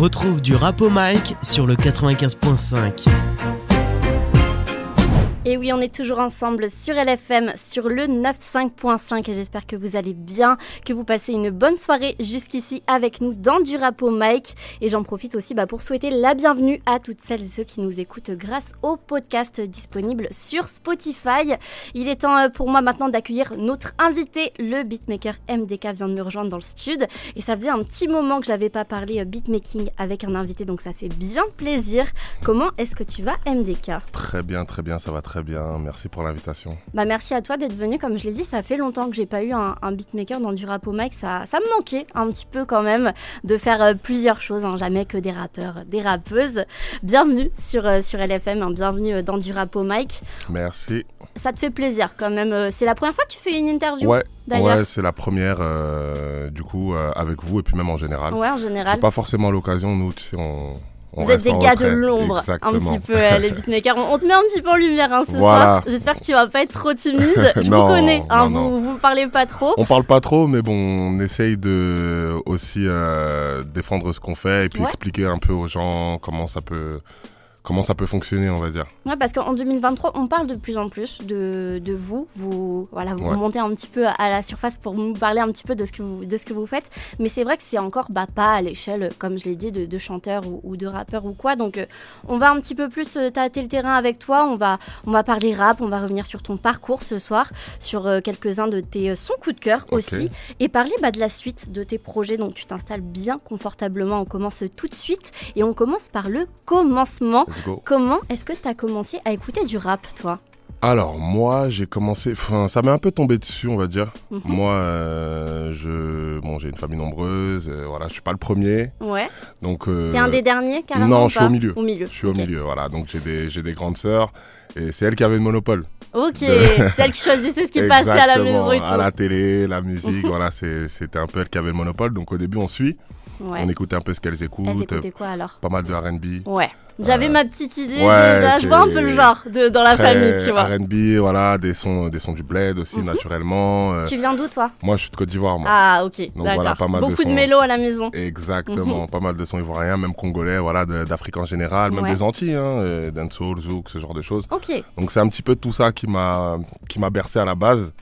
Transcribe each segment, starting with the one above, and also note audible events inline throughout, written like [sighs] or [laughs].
Retrouve du rap au mic sur le 95.5. Et oui, on est toujours ensemble sur LFM, sur le 95.5 et j'espère que vous allez bien, que vous passez une bonne soirée jusqu'ici avec nous dans du rap au mic. Et j'en profite aussi bah, pour souhaiter la bienvenue à toutes celles et ceux qui nous écoutent grâce au podcast disponible sur Spotify. Il est temps euh, pour moi maintenant d'accueillir notre invité, le beatmaker MDK vient de me rejoindre dans le studio. Et ça faisait un petit moment que j'avais pas parlé euh, beatmaking avec un invité, donc ça fait bien plaisir. Comment est-ce que tu vas MDK Très bien, très bien, ça va très bien. Merci pour l'invitation. Bah merci à toi d'être venu. Comme je l'ai dit, ça fait longtemps que j'ai pas eu un, un beatmaker dans du rap au mic. Ça, ça me manquait un petit peu quand même de faire euh, plusieurs choses, hein. jamais que des rappeurs, des rappeuses. Bienvenue sur, euh, sur LFM, hein. bienvenue euh, dans du rap au mic. Merci. Ça te fait plaisir quand même. C'est la première fois que tu fais une interview Ouais, d'ailleurs? ouais c'est la première, euh, du coup, euh, avec vous et puis même en général. Ouais, en général. pas forcément l'occasion, nous, tu sais, on. On Vous êtes des gars de l'ombre, un petit peu, euh, les [laughs] beatmakers. On, on te met un petit peu en lumière hein, ce Voilà. soir. J'espère que tu vas pas être trop timide. [laughs] Je vous connais, hein, non, vous, vous parlez pas trop. On parle pas trop, mais bon, on essaye de aussi euh, défendre ce qu'on fait et puis Ouais. expliquer un peu aux gens comment ça peut, comment ça peut fonctionner, on va dire. Ouais, parce qu'en 2023, on parle de plus en plus de, de vous. Vous, voilà, vous Ouais. montez un petit peu à la surface pour nous parler un petit peu de ce que vous, de ce que vous faites. Mais c'est vrai que c'est encore bah, pas à l'échelle, comme je l'ai dit, de, de chanteurs ou, ou de rappeurs ou quoi. Donc, euh, on va un petit peu plus euh, tâter le terrain avec toi. On va, on va parler rap, on va revenir sur ton parcours ce soir, sur euh, quelques-uns de tes sons coup de cœur aussi, et parler bah, de la suite de tes projets. Donc, tu t'installes bien confortablement. On commence tout de suite et on commence par le commencement. Let's go. Comment est-ce que tu as commencé à écouter du rap, toi? Alors moi j'ai commencé, enfin ça m'est un peu tombé dessus on va dire. Mhm. Moi euh, je, bon j'ai une famille nombreuse, euh, voilà je suis pas le premier, Ouais. donc. euh, T'es un des derniers, carrément non, je suis au milieu. Au milieu. Je suis au milieu, voilà donc j'ai des j'ai des grandes sœurs et c'est elles qui avaient le monopole. Ok, De- [laughs] celle qui choisissait ce qui passait à la maison et tout. À la télé, la musique, [laughs] voilà c'est- c'était un peu elles qui avaient le monopole. Donc au début on suit, Ouais. on écoutait un peu ce qu'elles écoutent, Elles écoutaient quoi alors? pas mal de R&B. Ouais. J'avais ma petite idée ouais, déjà, je c'est- vois un peu le genre de, dans la famille, tu vois. R&B, voilà des sons des sons du bled aussi Mhm. naturellement. Euh, Tu viens d'où toi? Moi je suis de Côte d'Ivoire moi. Ah ok, voilà, d'accord. pas mal de Beaucoup de, sons. mélos à la maison. Exactement, pas mal de sons ivoiriens, même congolais, voilà, de- d'Afrique en général, même Ouais. des Antilles, hein, euh, dancehall, zouk, ce genre de choses. Ok, Donc c'est un petit peu tout ça qui m'a qui m'a bercé à la base.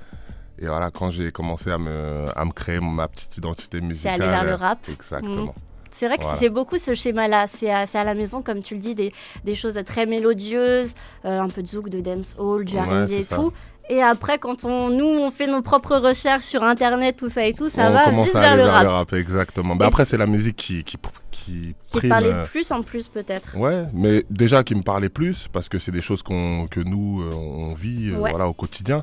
Et voilà, quand j'ai commencé à me, à me créer ma petite identité c'est musicale. aller vers le rap. Exactement. C'est vrai que Voilà. c'est beaucoup ce schéma-là. C'est à, la maison, comme tu le dis, des, des choses très mélodieuses, euh, un peu de zouk, de dancehall, du R&B et ça. tout. Et après, quand on, nous, on fait nos propres recherches sur Internet, tout ça et tout, ça on va commence vite vers aller le vers rap. exactement. Mais Et après, c'est- la musique qui, qui, qui, Qui prime, parlait euh, plus en plus, peut-être. Ouais, mais déjà qui me parlait plus parce que c'est des choses qu'on que nous euh, on vit euh, voilà au quotidien.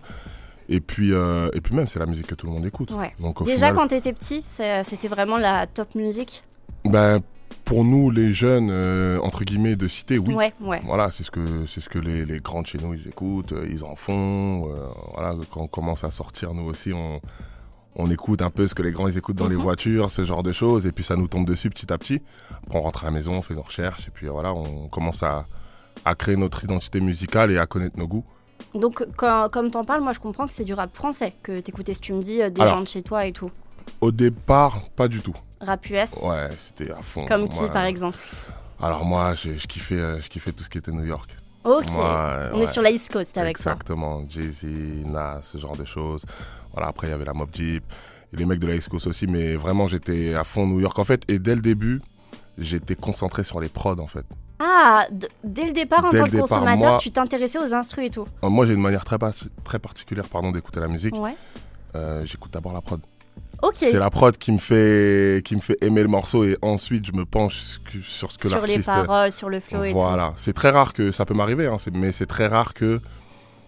Et puis euh, et puis même c'est la musique que tout le monde écoute. Ouais. Donc Déjà, final, quand t'étais petit, c'est- c'était vraiment la top musique. Ben pour nous les jeunes euh, entre guillemets de cité, oui. Ouais, ouais. Voilà, c'est ce que c'est ce que les, les grands de chez nous ils écoutent, euh, ils en font. euh, voilà, quand on commence à sortir, nous aussi on on écoute un peu ce que les grands ils écoutent dans les Mhm. voitures, ce genre de choses, et puis ça nous tombe dessus petit à petit. Après on rentre à la maison, on fait nos recherches, et puis voilà, on commence à à créer notre identité musicale et à connaître nos goûts. Donc, quand, comme t'en parles, moi, je comprends que c'est du rap français que t'écoutais, ce que tu me dis, des Alors. gens de chez toi et tout. Au départ, pas du tout. Rap US, Ouais, c'était à fond. comme qui, par exemple Alors moi, je, je kiffais, euh, je kiffais tout ce qui était New York. Ok, Moi, on ouais. est sur la East Coast avec toi. Exactement, Jay-Z, Nas, ce genre de choses. Voilà, après il y avait la Mob Deep, et les mecs de la East Coast aussi, mais vraiment j'étais à fond New York en fait, et dès le début, j'étais concentré sur les prods en fait. Ah, dès le départ, en Dès tant que consommateur, moi- tu t'intéressais aux instrus et tout. Euh, Moi j'ai une manière très, très particulière pardon, d'écouter la musique. Ouais. Euh, J'écoute d'abord la prod. C'est la prod qui me, fait, qui me fait aimer le morceau et ensuite je me penche sur ce que sur les l'artiste... paroles, sur le flow et tout. Voilà, c'est très rare que ça peut m'arriver, hein, mais c'est très rare que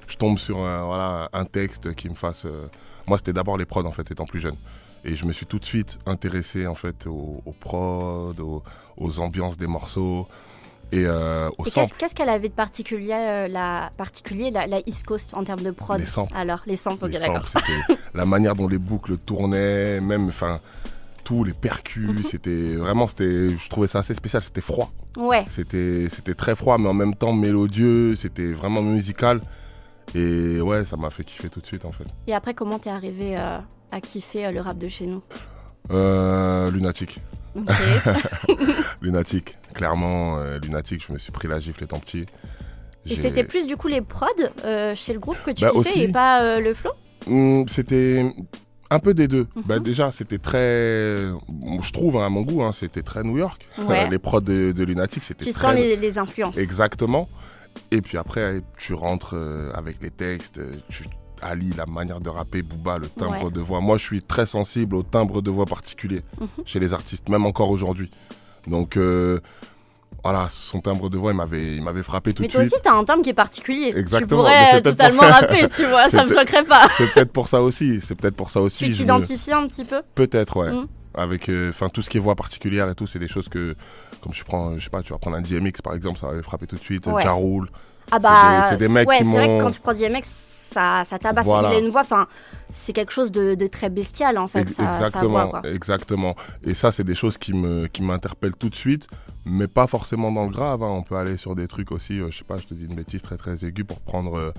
je tombe sur un, voilà, un texte qui me fasse. euh, Moi, c'était d'abord les prods en fait, étant plus jeune, et je me suis tout de suite intéressé en fait aux, aux prods, aux, aux ambiances des morceaux et euh, aux Et samples. qu'est-ce qu'elle avait de particulier, euh, la, particulier la, la East Coast en termes de prod? Les samples. Alors, les samples, ok, d'accord. c'était [laughs] la manière dont les boucles tournaient, même, enfin, tous les percus, Mhm. c'était vraiment, c'était, je trouvais ça assez spécial. C'était froid, Ouais, c'était, c'était très froid, mais en même temps mélodieux. C'était vraiment musical. Et ouais, ça m'a fait kiffer tout de suite en fait. et après, comment t'es arrivé euh, à kiffer euh, le rap de chez nous? Euh, lunatique. [laughs] Lunatique, clairement, euh, Lunatique, je me suis pris la gifle étant petit. et c'était plus du coup les prods chez le groupe que tu Bah, kiffais aussi. et pas le flow? C'était un peu des deux. Mhm. Bah, déjà, c'était très. Je trouve, hein, à mon goût, hein, c'était très New York. Ouais. les prods de, de Lunatic, c'était Tu très. sens les, les influences. Exactement. Et puis après, tu rentres euh, avec les textes, euh, tu allies la manière de rapper, Booba, le timbre Ouais. de voix. Moi, je suis très sensible au timbre de voix particulier Mhm. chez les artistes, même encore aujourd'hui. Donc, euh, voilà, son timbre de voix, il m'avait, il m'avait frappé tout Mais de toi suite. aussi, t'as un timbre qui est particulier. Exactement, Tu mais pourrais euh, totalement pour- rapper, tu vois, [laughs] ça me choquerait pas. C'est peut-être pour ça aussi. C'est peut-être pour ça aussi. Tu me- t'identifies un petit peu? Peut-être, ouais. Mm. Avec, euh, enfin, tout ce qui est voix particulière et tout, c'est des choses que, comme je prends, je sais pas, tu vas prendre un DMX par exemple, ça va frappé tout de suite. Ouais. Ja Rule. Ah bah, c'est des mecs ouais, c'est vrai que quand tu prends DMX, ça, ça tabasse. Voilà. Il a une voix, enfin, c'est quelque chose de, de très bestial en fait. Exactement, exactement. Et ça, c'est des choses qui me, qui m'interpellent tout de suite, mais pas forcément dans le grave. hein. On peut aller sur des trucs aussi, euh, je sais pas, je te dis une bêtise très très aiguë pour prendre, euh,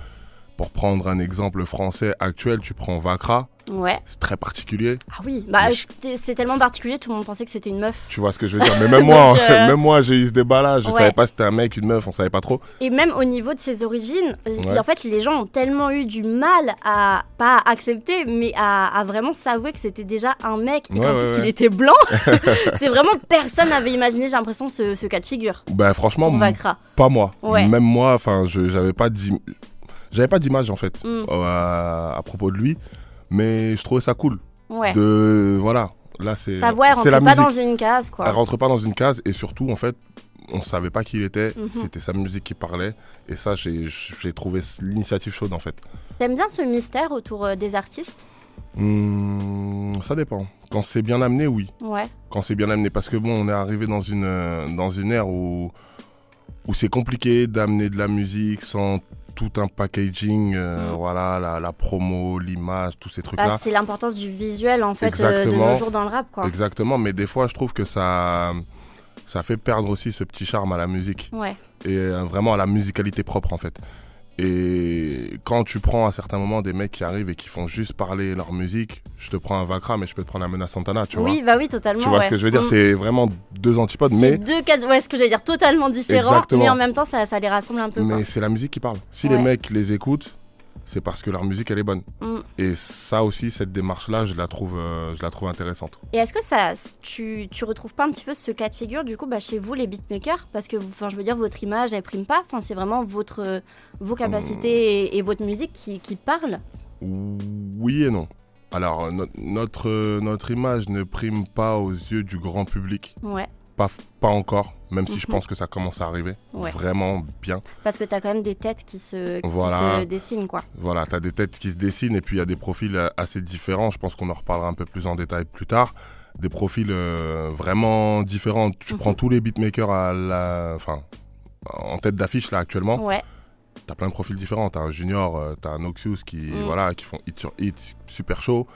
pour prendre un exemple français actuel. Tu prends Vakra, Ouais. c'est très particulier. Ah oui, bah je- t'es- c'est tellement particulier, tout le monde pensait que c'était une meuf. Tu vois ce que je veux dire Mais même [laughs] moi, Donc, euh, [laughs] même moi, j'ai eu ce débat-là. Je Ouais. savais pas si c'était un mec, une meuf, on savait pas trop. Et même au niveau de ses origines, euh, Ouais. en fait, les gens ont tellement eu du mal à, pas accepter, mais à, à vraiment s'avouer que c'était déjà un mec, et qu'en plus qu'il était blanc. [laughs] c'est vraiment personne n'avait imaginé, j'ai l'impression, ce, ce cas de figure Ben franchement, pas moi. Ouais. Même moi, enfin, je j'avais pas d'im- j'avais pas d'image en fait Mm. euh, à, à propos de lui, mais je trouvais ça cool. Ouais. De voilà, là c'est Sa voix, elle la pas musique. dans une case, Elle quoi. rentre pas dans une case et surtout en fait, on savait pas qui il était. Mhm. C'était sa musique qui parlait et ça j'ai j'ai trouvé l'initiative chaude en fait. T'aimes bien ce mystère autour euh, des artistes? Hmm, ça dépend. Quand c'est bien amené, oui. Ouais. quand c'est bien amené parce que bon on est arrivé dans une euh, dans une ère où où c'est compliqué d'amener de la musique sans tout un packaging euh, Mm. voilà la, la promo l'image tous ces trucs là Bah, c'est l'importance du visuel, en fait, euh, de nos jours dans le rap, quoi. exactement mais des fois je trouve que ça ça fait perdre aussi ce petit charme à la musique Ouais. et euh, vraiment à la musicalité propre en fait et quand tu prends à certains moments des mecs qui arrivent et qui font juste parler leur musique je te prends un Vakra mais je peux te prendre un Menace Santana tu vois Oui, bah oui, totalement. tu vois ouais. ce que je veux dire? Mm. c'est vraiment deux antipodes C'est mais deux cas, ouais, ce que j'allais dire, totalement différents, Exactement. mais en même temps, ça, ça les rassemble un peu. Mais c'est la musique qui parle. Si Ouais. les mecs les écoutent, c'est parce que leur musique elle est bonne. Mm. Et ça aussi, cette démarche-là, je la trouve, euh, je la trouve intéressante. Et est-ce que ça, tu, tu retrouves pas un petit peu ce cas de figure du coup bah, chez vous les beatmakers? Parce que, enfin, je veux dire, votre image elle prime pas. Enfin, c'est vraiment votre, euh, vos capacités et, et votre musique qui, qui parlent. Oui et non. Alors euh, no- notre euh, notre image ne prime pas aux yeux du grand public, Ouais. pas pas encore. Même si je Mhm. pense que ça commence à arriver, Ouais. vraiment bien. Parce que t'as quand même des têtes qui se, qui Voilà. se dessinent quoi. Voilà, t'as des têtes qui se dessinent et puis il y a des profils euh, assez différents. Je pense qu'on en reparlera un peu plus en détail plus tard. Des profils euh, vraiment différents. Je Mhm. prends tous les beatmakers à la, enfin, en tête d'affiche là actuellement. Ouais. T'as plein de profils différents. T'as un Junior, euh, t'as un Oxius qui, Mm. voilà, qui font hit sur hit, super chaud.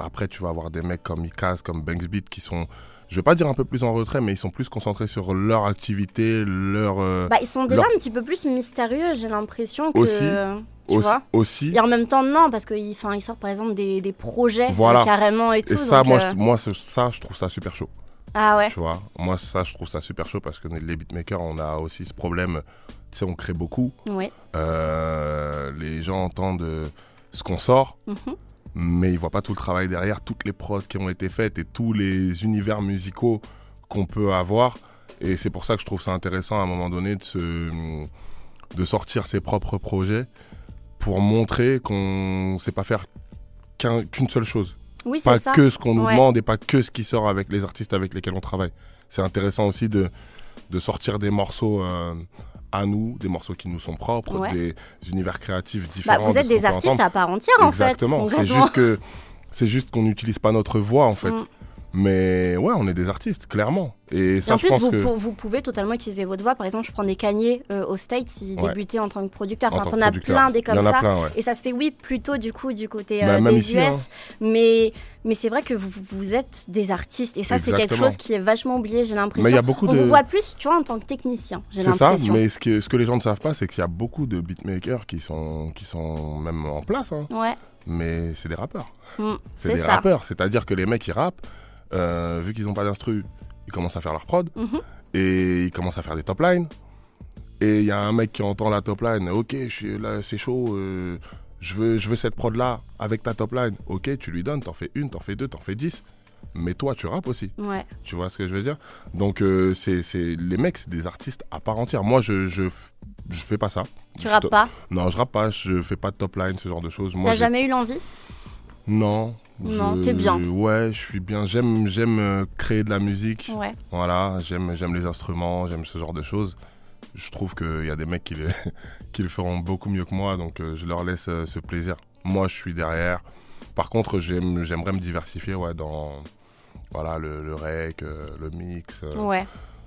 Après, tu vas avoir des mecs comme Ikaz, comme Banksbeat qui sont, je vais pas dire un peu plus en retrait, mais ils sont plus concentrés sur leur activité, leur. euh, Bah, ils sont déjà leur- un petit peu plus mystérieux, j'ai l'impression que. Aussi. Tu aussi, vois aussi. Et en même temps, non, parce qu'ils ils sortent par exemple des, des projets Voilà. carrément et tout. Et ça, donc, moi, euh, je, moi, ça, je trouve ça super chaud. Ah ouais. Tu vois, moi, ça, je trouve ça super chaud parce que les beatmakers, on a aussi ce problème. Tu sais, on crée beaucoup. Ouais. Euh, les gens entendent euh, ce qu'on sort, Mhm. Mais ils voient pas tout le travail derrière, toutes les prods qui ont été faites et tous les univers musicaux qu'on peut avoir. Et c'est pour ça que je trouve ça intéressant à un moment donné de, se, de sortir ses propres projets pour montrer qu'on ne sait pas faire qu'un- qu'une seule chose. Oui, c'est Pas ça. que ce qu'on nous Ouais. demande et pas que ce qui sort avec les artistes avec lesquels on travaille. C'est intéressant aussi de, de sortir des morceaux euh, à nous, des morceaux qui nous sont propres, Ouais. des univers créatifs Bah, différents. vous êtes des artistes à part entière en Exactement. fait. C'est concrètement. juste que c'est juste qu'on n'utilise pas notre voix en fait. Mm. Mais ouais, on est des artistes, clairement. Et en je plus, pense vous, que. pou- vous pouvez totalement utiliser votre voix. Par exemple, je prends des Kanye euh, au States, il Ouais. débutait en tant que producteur. en Enfin, t'en as plein des comme ça. plein, ouais. Et ça se fait, oui, plutôt du coup du côté Bah, euh, des ici, US. hein. Mais, mais c'est vrai que vous, vous êtes des artistes. Et ça, c'est quelque chose qui est vachement oublié, j'ai Mais il l'impression. y a beaucoup On de. vous voit plus, tu vois, en tant que technicien, j'ai C'est ça, l'impression. mais ce que, ce que les gens ne savent pas, c'est qu'il y a beaucoup de beatmakers qui sont, qui sont même en place, hein. Ouais, mais c'est des rappeurs. Mm, C'est c'est des ça. rappeurs, c'est-à-dire que les mecs ils rappent, euh, vu qu'ils n'ont pas d'instru, ils commencent à faire leur prod Mhm. et ils commencent à faire des top lines. Et il y a un mec qui entend la top line. Ok, je suis là, c'est chaud. euh, je veux, je veux cette prod là avec ta top line. Ok, tu lui donnes. T'en fais une, t'en fais deux, t'en fais dix. Mais toi, tu rappes aussi. Ouais. Tu vois ce que je veux dire? Donc, euh, c'est, les mecs, c'est des artistes à part entière. Moi, je, je, je fais pas ça. Tu rappes pas? Non, je rappe pas. Je fais pas de top line, ce genre de choses. T'as jamais eu l'envie? Non. Non, je- t'es bien. Ouais, je suis bien. J'aime, j'aime euh, créer de la musique. Ouais. Voilà, j'aime, j'aime les instruments, j'aime ce genre de choses. Je trouve qu'il y a des mecs qui le, [laughs] qui le feront beaucoup mieux que moi, donc euh, je leur laisse euh, ce plaisir. Moi, je suis derrière. Par contre, j'aime, j'aimerais me diversifier ouais, dans voilà, le, le rec, le mix, Ouais.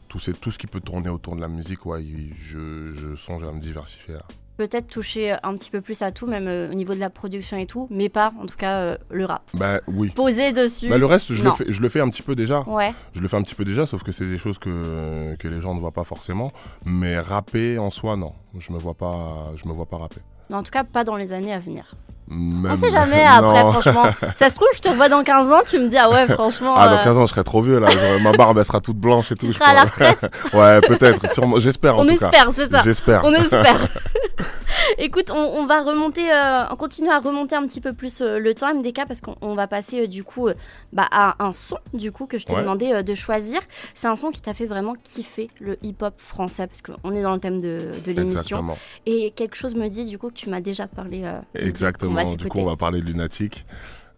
tout, tout ce qui peut tourner autour de la musique. Ouais, je, je songe à me diversifier. là. Peut-être toucher un petit peu plus à tout, même euh, au niveau de la production et tout, mais pas en tout cas euh, le rap. Bah oui. Poser dessus. Bah, le reste, je le, fais, je le fais un petit peu déjà. Ouais. Je le fais un petit peu déjà, sauf que c'est des choses que, que les gens ne voient pas forcément. Mais rapper en soi, non. Je me vois pas, je me vois pas rapper. Mais en tout cas, pas dans les années à venir. Même- On sait jamais après, [laughs] franchement. Ça se trouve, je te revois dans 15 ans, tu me dis, ah ouais, franchement. Ah, dans euh, 15 ans, je serai trop vieux là. Ma barbe, elle sera toute blanche et tout. tu seras à la retraite. [laughs] ouais, peut-être. Sûrement. J'espère en On tout cas. espère, c'est ça. J'espère. On espère. [laughs] [laughs] Écoute, on, on va remonter, euh, on continue à remonter un petit peu plus euh, le temps MDK parce qu'on on va passer euh, du coup bah, à un son du coup que je t'ai Ouais. demandé de choisir. C'est un son qui t'a fait vraiment kiffer le hip-hop français parce qu'on est dans le thème de, de l'émission et quelque chose me dit du coup que tu m'as déjà parlé. Exactement. Du coup, on va parler de Lunatic.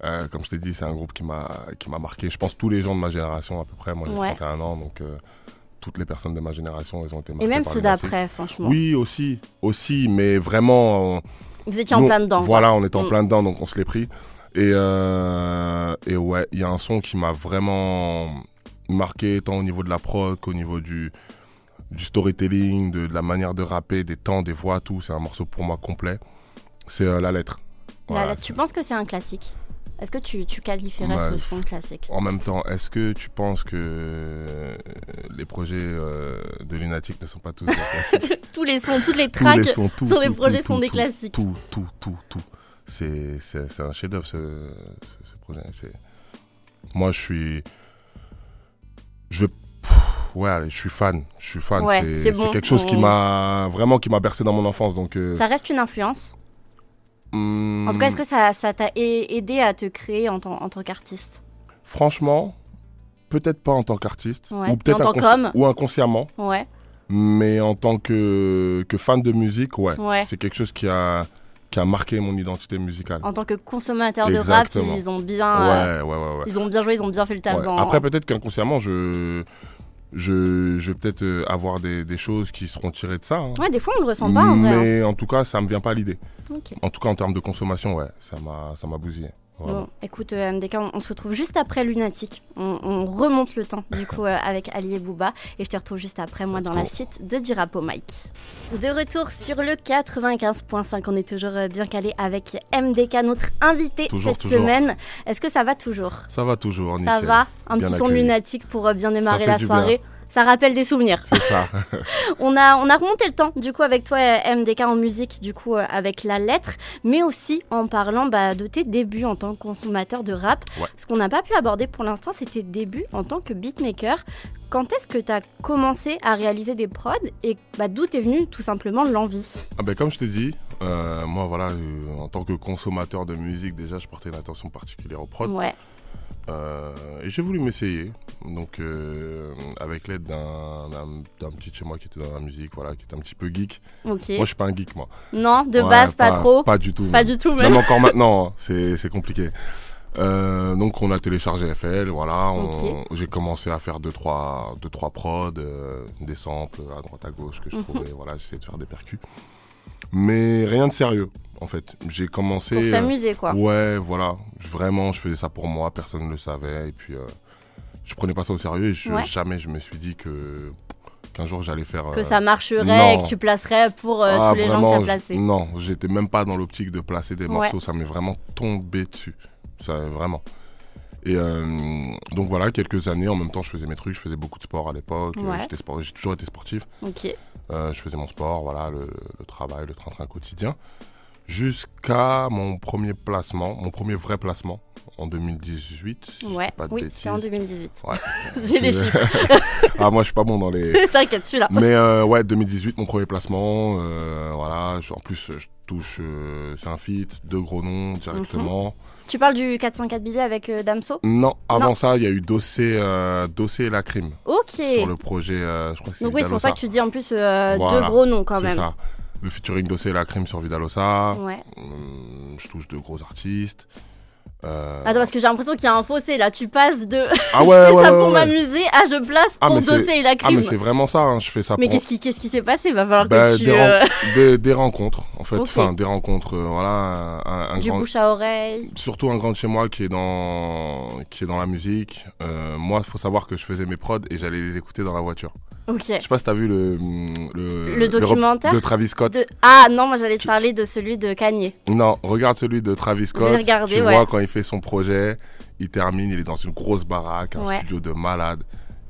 Comme je t'ai dit, c'est un groupe qui m'a qui m'a marqué. Je pense tous les gens de ma génération à peu près. Moi, j'ai Ouais. 31 ans, donc toutes les personnes de ma génération, elles ont été marquées Et même par ceux d'après, franchement. Oui, aussi, aussi, mais vraiment. euh, Vous étiez en plein dedans. quoi. Voilà, on était en Mm. plein dedans, donc on se l'est pris. Et, euh, et ouais, il y a un son qui m'a vraiment marqué, tant au niveau de la prod qu'au niveau du, du storytelling, de, de la manière de rapper, des temps, des voix, tout. C'est un morceau pour moi complet. C'est euh, La Lettre. Voilà. là, tu penses que c'est un classique? Est-ce que tu, tu qualifierais ce son classique? En même temps, est-ce que tu penses que euh, les projets euh, de Lunatic ne sont pas tous des [laughs] classiques? Tous les sons, toutes les tracks les sons, tout, sur les tout, projets tout, sont des classiques. Tout, tout, tout, tout. C'est, un chef-d'œuvre ce, ce, ce projet. Moi, je suis. Je. Ouais, allez, je suis fan. Je suis fan. Ouais, c'est, bon, quelque chose qui m'a vraiment qui m'a bercé dans mon enfance. Donc, euh, Ça reste une influence? Hum, En tout cas, est-ce que ça, ça t'a aidé à te créer en, tant- en tant qu'artiste? Franchement, peut-être pas en tant qu'artiste, Ouais, ou peut-être qu'homme? ou inconsciemment, Ouais, mais en tant que, que fan de musique, ouais, ouais. c'est quelque chose qui a qui a marqué mon identité musicale. En tant que consommateur de rap, ils ont bien, Ouais, ouais, ouais, ouais. ils ont bien joué, ils ont bien fait le taf dans. Après, peut-être qu'inconsciemment, je, je, je vais peut-être euh, avoir des, des choses qui seront tirées de ça. hein. Ouais, des fois on le ressent pas en vrai. hein. Mais en tout cas, ça me vient pas à l'idée. Ok. En tout cas, en termes de consommation, ouais, ça m'a, ça m'a bousillé. Vraiment. Bon, écoute, euh, MDK, on, on se retrouve juste après Lunatic. On, on remonte le temps, du coup, euh, avec Ali et Booba. Et je te retrouve juste après, moi, Let's dans go. la suite de Durapo Mike. De retour sur le 95.5, on est toujours euh, bien calé avec MDK, notre invité Toujours, cette toujours. semaine. Est-ce que ça va toujours? Ça va toujours, Ça va? Un Bien petit son. Lunatic pour bien démarrer la soirée. Ça rappelle des souvenirs. C'est ça. [laughs] On a, on a remonté le temps, du coup, avec toi, MDK en musique, du coup, euh, avec la lettre, mais aussi en parlant bah, de tes débuts en tant que consommateur de rap. Ouais. Ce qu'on n'a pas pu aborder pour l'instant, c'est tes débuts en tant que beatmaker. Quand est-ce que tu as commencé à réaliser des prods et bah, d'où t'es venu tout simplement l'envie? Ah ben, comme je t'ai dit, euh, moi, voilà, euh, en tant que consommateur de musique, déjà, je portais une attention particulière au prod. Ouais, Euh, et j'ai voulu m'essayer. Donc, euh, avec l'aide d'un, petit chez moi qui était dans la musique, voilà, qui était un petit peu geek. Moi, je suis pas un geek, moi. non, de Ouais, base, pas, trop. Pas du tout. Pas même. du tout, même. Même encore maintenant, hein, c'est compliqué. Euh, donc on a téléchargé FL, voilà. J'ai commencé à faire deux trois, deux, trois prods, des samples à droite à gauche que je Mhm. trouvais. Voilà, j'essayais de faire des percus. Mais rien de sérieux, en fait. J'ai commencé. Pour euh, s'amuser, quoi. Ouais, voilà. Vraiment, je faisais ça pour moi, personne ne le savait. Et puis, euh, je prenais pas ça au sérieux. Et je- Ouais. jamais je me suis dit que qu'un jour j'allais faire. Que euh, ça marcherait non. et que tu placerais pour ah, tous les gens que tu as placés. Non, j'étais même pas dans l'optique de placer des Ouais. morceaux. Ça m'est vraiment tombé dessus. Ça, vraiment. Et euh, donc voilà, quelques années, en même temps, je faisais mes trucs. Je faisais beaucoup de sport à l'époque. Ouais. Euh, j'étais sport- J'ai toujours été sportif. Ok. Euh, je faisais mon sport, voilà, le, le travail, le train-train quotidien. Jusqu'à mon premier placement, mon premier vrai placement en 2018. si je dis Ouais, pas de oui, c'était en bêtises. 2018. Ouais. [laughs] J'ai des Tu- chiffres. [laughs] ah, moi, je suis pas bon dans les. [laughs] T'inquiète, celui-là. Mais euh, ouais, 2018, mon premier placement. euh, voilà, en plus, je touche. euh, c'est un feat, deux gros noms directement. Tu parles du 404 billets avec euh, Damso? Non, avant Non. ça, il y a eu Dossé, euh, Dossé et la crime Ok. sur le projet. euh, je crois que c'est Donc oui, c'est pour ça que tu dis en plus euh, Voilà, deux gros noms quand C'est même. ça. Le featuring Dossé et la crime sur Vidalosa. Ouais. Hum, je touche de gros artistes. Attends, parce que j'ai l'impression qu'il y a un fossé là. Tu passes de ah [laughs] je ouais, fais ouais, ça ouais, pour m'amuser à je place Ah, pour mais c'est- doser et la Ah, crime. mais c'est vraiment ça, hein, je fais ça Mais pour. qu'est-ce qui qu'est-ce qui s'est passé? Va falloir Bah, que tu des, ren- des- des rencontres, en fait. Enfin, des rencontres, euh, voilà. Un, un du grand, bouche à oreille. surtout un grand de chez moi qui est dans, qui est dans la musique. Euh, moi, il faut savoir que je faisais mes prods et j'allais les écouter dans la voiture. Ok. Je sais pas si t'as vu le, le, documentaire de Travis Scott. De- Ah non, moi j'allais te parler de celui de Kanye. Non, regarde celui de Travis Scott. vais regarder, tu ouais. vois quand il fait son projet, il termine, il est dans une grosse baraque, un Ouais. studio de malade.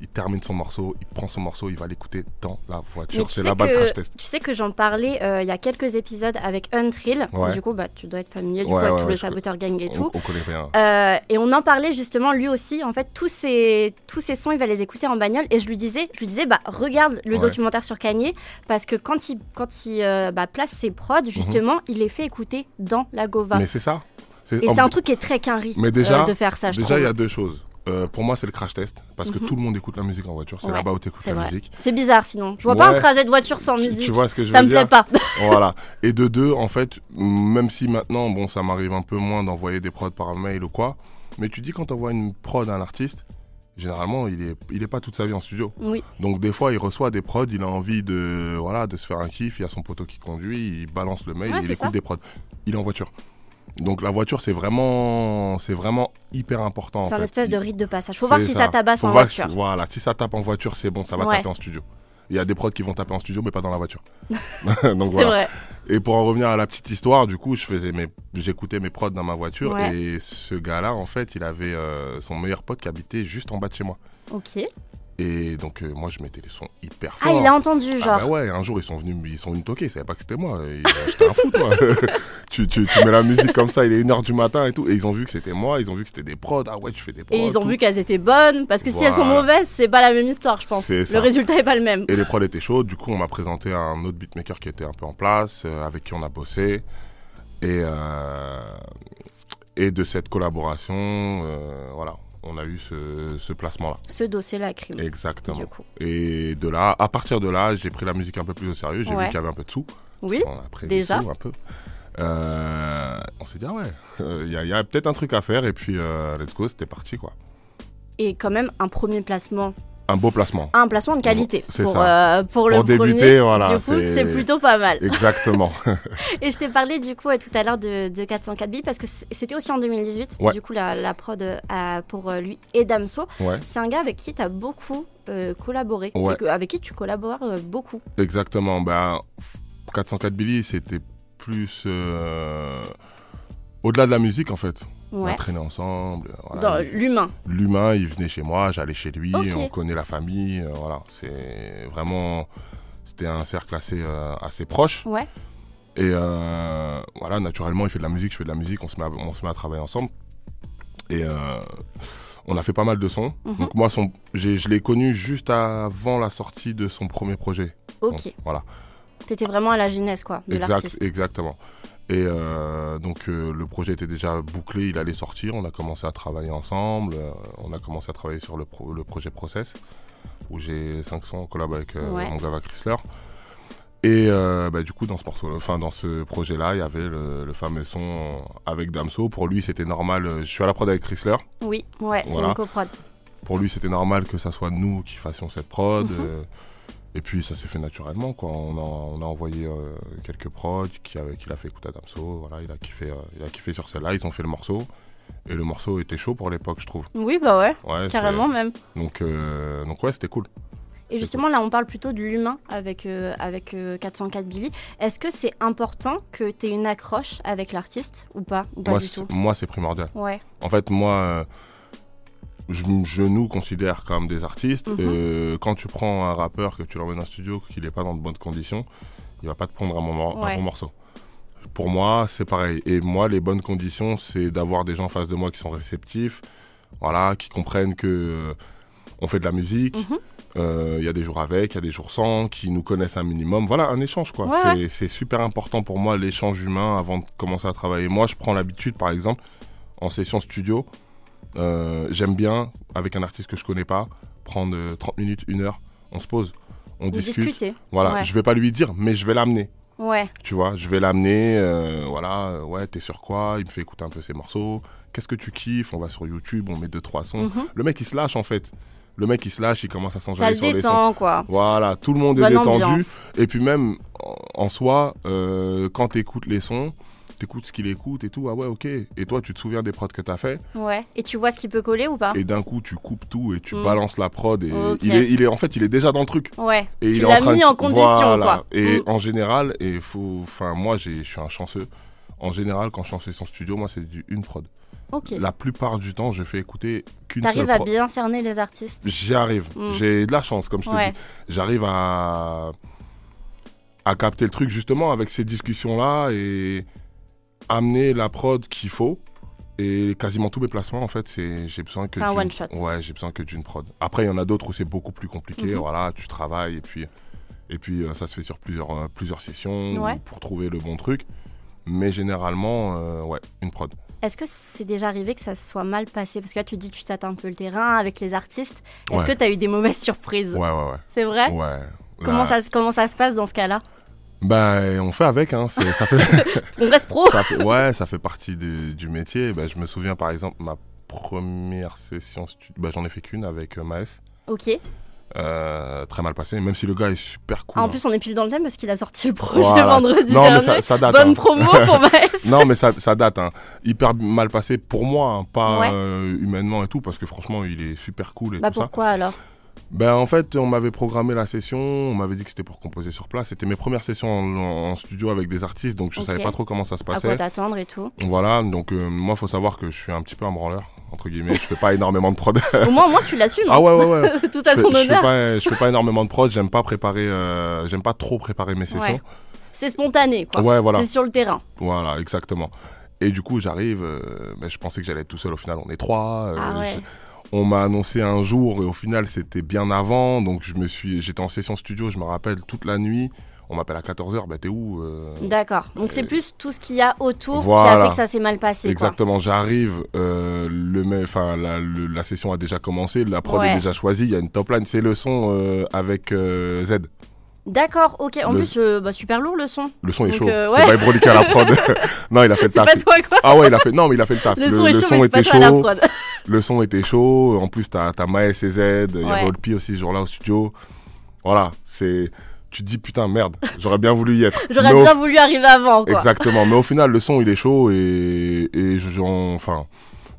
Il termine son morceau, il prend son morceau, il va l'écouter dans la voiture. tu C'est là-bas le crash test. tu sais que j'en parlais euh, il y a quelques épisodes avec Untrill. Ouais. Du coup, bah, tu dois être familier du Ouais, coup, avec ouais, tout le saboteur gang et On, tout. on connaît rien. Euh, et on en parlait justement lui aussi. En fait, tous ces, tous ces sons, il va les écouter en bagnole. Et je lui disais, je lui disais, bah regarde le documentaire sur Kanye parce que quand il, quand il euh, bah, place ses prods, justement, il les fait écouter dans la Gova. Mhm. Mais c'est ça. Et c'est un truc qui est très quinri Mais déjà- de faire ça. Je Déjà, il y a deux choses. Euh, pour moi, c'est le crash test. Parce que Mhm. tout le monde écoute la musique en voiture. C'est Ouais, là-bas où tu écoutes la vrai. musique. C'est bizarre sinon. Je vois pas un trajet de voiture sans musique. Tu vois ce que je ça veux me dire plaît pas. [laughs] Voilà. Et de deux, en fait, même si maintenant, bon, ça m'arrive un peu moins d'envoyer des prods par mail ou quoi, mais tu dis quand tu envoies une prod à un artiste, généralement, il est, il est pas toute sa vie en studio. Oui. Donc des fois, il reçoit des prods, il a envie de, voilà, de se faire un kiff, il y a son poteau qui conduit, il balance le mail, Ouais, il écoute ça. des prods. Il est en voiture. Donc la voiture, c'est vraiment, c'est vraiment hyper important. C'est un fait. espèce de Il- rite de passage. Faut c'est voir si ça tabasse Faut en voiture. si- voilà, si ça tape en voiture, c'est bon, ça va Ouais. taper en studio. Il y a des prods qui vont taper en studio, mais pas dans la voiture. [laughs] [laughs] Donc voilà. vrai. Et pour en revenir à la petite histoire, du coup, je faisais mes, j'écoutais mes prods dans ma voiture Ouais. et ce gars-là, en fait, il avait euh, son meilleur pote qui habitait juste en bas de chez moi. Ok. Et donc euh, moi, je mettais les sons hyper Ah, forts. il a entendu, Ah genre. bah ouais, un jour ils sont venus, ils sont venus toquer, ils savaient pas que c'était moi. J'étais un fou, toi. [laughs] tu, tu, tu mets la musique comme ça, il est 1h du matin et tout. Et ils ont vu que c'était moi, ils ont vu que c'était des prods. Ah ouais, tu fais des prods. Et ils ont tout. vu qu'elles étaient bonnes, parce que si elles sont mauvaises, c'est pas la même histoire, je pense. Le résultat est pas le même. Et les prods étaient chauds. Du coup, on m'a présenté un autre beatmaker qui était un peu en place, euh, avec qui on a bossé. Et, euh, et de cette collaboration, voilà, on a eu ce, ce placement-là. Ce dossier la crime. Exactement. Du coup. Et de là, à partir de là, j'ai pris la musique un peu plus au sérieux. J'ai Ouais. vu qu'il y avait un peu de sous. Oui. On a pris déjà. sous un peu. Euh, on s'est dit, ah ouais, il y a, a peut-être un truc à faire. Et puis, euh, let's go, c'était parti, quoi. Et quand même, un premier placement. Un beau placement. Un placement de qualité. C'est pour, ça. euh, pour le débuter, premier. voilà, Du coup, c'est- plutôt pas mal. Exactement. [laughs] [laughs] Et je t'ai parlé du coup euh, tout à l'heure de, de 404 billes parce que c'était aussi en 2018. Ouais. Du coup, la, la prod euh, pour lui et Damso. ouais. C'est un gars avec qui tu as beaucoup euh, collaboré. Ouais. Avec qui tu collabores beaucoup. Exactement. Ben, 404 Billy, c'était plus au-delà de la musique en fait. On Ouais. traîné ensemble. euh, voilà. L'humain. L'humain, il venait chez moi, j'allais chez lui, on connaît la famille. euh, voilà, c'est vraiment. C'était un cercle assez, euh, assez proche. Ouais. Et euh, voilà, naturellement, il fait de la musique, je fais de la musique, on se met à, on se met à travailler ensemble. Et on a fait pas mal de sons. Mhm. Donc moi, son, j'ai- je l'ai connu juste avant la sortie de son premier projet. Ok. Donc, voilà. T'étais vraiment à la genèse quoi, de Exact, l'artiste. exactement. Et euh, donc euh, le projet était déjà bouclé, il allait sortir, on a commencé à travailler ensemble, euh, on a commencé à travailler sur le, pro- le projet Process, où j'ai 5 sons en collab avec Ouais. mon gars Chrysler. Et bah, du coup dans ce morceau, enfin dans ce projet-là, il y avait le, le fameux son avec Damso. Pour lui c'était normal, je suis à la prod avec Chrysler. Oui, ouais, c'est une coprod. Pour lui c'était normal que ça soit nous qui fassions cette prod. Mhm. Et puis ça s'est fait naturellement quoi. On a, on a envoyé euh, quelques prods qui a- qu'il a fait écouter à Damso. Voilà, il a kiffé, euh, il a kiffé sur celle-là. Ils ont fait le morceau et le morceau était chaud pour l'époque, je trouve. Oui, bah ouais, Ouais, carrément même. Donc euh, donc ouais, c'était cool. Et justement, là, on parle plutôt de l'humain avec, avec euh, 404 Billy. Est-ce que c'est important que tu aies une accroche avec l'artiste ou pas Ou pas Moi, du c'est- tout? moi c'est primordial. Ouais, En fait, moi, je, je nous considère comme des artistes. Mhm. Euh, quand tu prends un rappeur, que tu l'emmènes en studio, qu'il n'est pas dans de bonnes conditions, il va pas te prendre un, moment, un bon morceau. Pour moi, c'est pareil. Et moi, les bonnes conditions, c'est d'avoir des gens en face de moi qui sont réceptifs, voilà, qui comprennent que euh, on fait de la musique. Mhm. Euh, Il y a des jours avec, il y a des jours sans, qui nous connaissent un minimum. Voilà, un échange, quoi. Ouais, c'est super important pour moi, l'échange humain, avant de commencer à travailler. Moi, je prends l'habitude, par exemple, en session studio, euh, j'aime bien, avec un artiste que je connais pas, prendre euh, 30 minutes, une heure, on se pose, on Vous discute. discutez. Voilà, Ouais. je vais pas lui dire, mais je vais l'amener. Ouais. Tu vois, je vais l'amener, euh, voilà, euh, ouais, t'es sur quoi? Il me fait écouter un peu ses morceaux. Qu'est-ce que tu kiffes? On va sur YouTube, on met deux, trois sons. Mhm. Le mec, il se lâche en fait. Le mec, il se lâche, il commence à Ça s'enjailler le sur les sons. détend, quoi. Voilà, tout le monde est détendu. ambiance. Et puis même, en- en soi, euh, quand t'écoutes les sons, t'écoutes ce qu'il écoute et tout, ah ouais, ok. Et toi, tu te souviens des prods que t'as fait. Ouais. Et tu vois ce qui peut coller ou pas Et d'un coup, tu coupes tout et tu Mm. balances la prod. Et il, est, il est, en fait, il est déjà dans le truc. Ouais. Et tu il est l'as en train mis de- en condition, Voilà. quoi. Et Mm. en général, et faut, enfin, moi, j'ai- je suis un chanceux. En général, quand je suis session studio, moi, c'est du une prod. Ok. La plupart du temps, je fais écouter qu'une seule T'arrives à bien cerner les artistes. J'y arrive. Mm. J'ai de la chance, comme je te Ouais. dis. J'arrive à à capter le truc justement avec ces discussions là et amener la prod qu'il faut. Et quasiment tous mes placements, en fait, c'est j'ai besoin que C'est un d'une- one shot. Ouais, j'ai besoin que d'une prod. Après, il y en a d'autres où c'est beaucoup plus compliqué. Mhm. Voilà, tu travailles et puis et puis euh, ça se fait sur plusieurs euh, plusieurs sessions Ouais. pour trouver le bon truc. Mais généralement, euh, ouais, une prod. Est-ce que c'est déjà arrivé que ça se soit mal passé? Parce que là, tu dis que tu tâtes un peu le terrain avec les artistes. Est-ce Ouais. que tu as eu des mauvaises [laughs] surprises? Ouais, ouais, ouais. C'est vrai? Ouais. comment, Là, ça, comment ça se passe dans ce cas-là? Bah, on fait avec. Hein. Ça fait. [laughs] On reste pro Ça fait- ouais, ça fait partie du, du métier. Ben, je me souviens par exemple ma première session, ben, j'en ai fait qu'une avec euh, Maes. Ok. Euh, très mal passé, même si le gars est super cool. Ah, en hein. plus, on est pile dans le thème parce qu'il a sorti le projet Voilà. [laughs] vendredi non, dernier. mais ça, ça date. Bonne hein. promo [laughs] pour Maës. Non, mais ça, ça date. hein. Hyper mal passé pour moi, hein, pas Ouais. euh, humainement et tout, parce que franchement, il est super cool et Bah tout ça. pourquoi alors? Ben, en fait, on m'avait programmé la session, on m'avait dit que c'était pour composer sur place. C'était mes premières sessions en, en studio avec des artistes, donc je Ok. savais pas trop comment ça se À quoi passait. t'attendre et tout Voilà, donc euh, moi, faut savoir que je suis un petit peu un branleur, entre guillemets. Je fais pas énormément de prod. [laughs] Au moins, au moins tu l'assumes. ah ouais, ouais, ouais. [laughs] Tout à je, son fais, je fais honneur. pas, je fais pas énormément de prod, j'aime pas préparer, euh, j'aime pas trop préparer mes sessions. C'est spontané, quoi. Ouais, voilà, C'est sur le terrain. voilà, exactement. Et du coup, j'arrive, euh, ben, je pensais que j'allais être tout seul, au final, on est trois. euh, ah ouais. je- on m'a annoncé un jour, et au final, c'était bien avant, donc je me suis, j'étais en session studio, je me rappelle, toute la nuit. On m'appelle à 14h, bah t'es où euh, D'accord. Donc c'est plus tout ce qu'il y a autour qui a fait que ça s'est mal passé. Exactement, j'arrive, euh, le, me- enfin la, session a déjà commencé, la prod Ouais. est déjà choisie, il y a une top line, c'est le son euh, avec euh, Z. D'accord, ok. En Le- plus, euh, bah, super lourd le son. Le son est Donc, chaud. euh, C'est. Vibe Rollick à la prod. [laughs] non, il a fait le C'est taf. pas toi, quoi. Ah ouais, il a fait. Non, mais il a fait le taf. Le, son est chaud, mais c'est pas était toi à la chaud. prod. Le son était chaud. En plus, t'as as Maes et Z. Il y avait Olpi aussi ce jour-là au studio. Voilà, c'est. Tu te dis putain merde, j'aurais bien voulu y être. [laughs] J'aurais au- bien voulu arriver avant, quoi. Exactement. Mais au final, le son il est chaud et et j'en enfin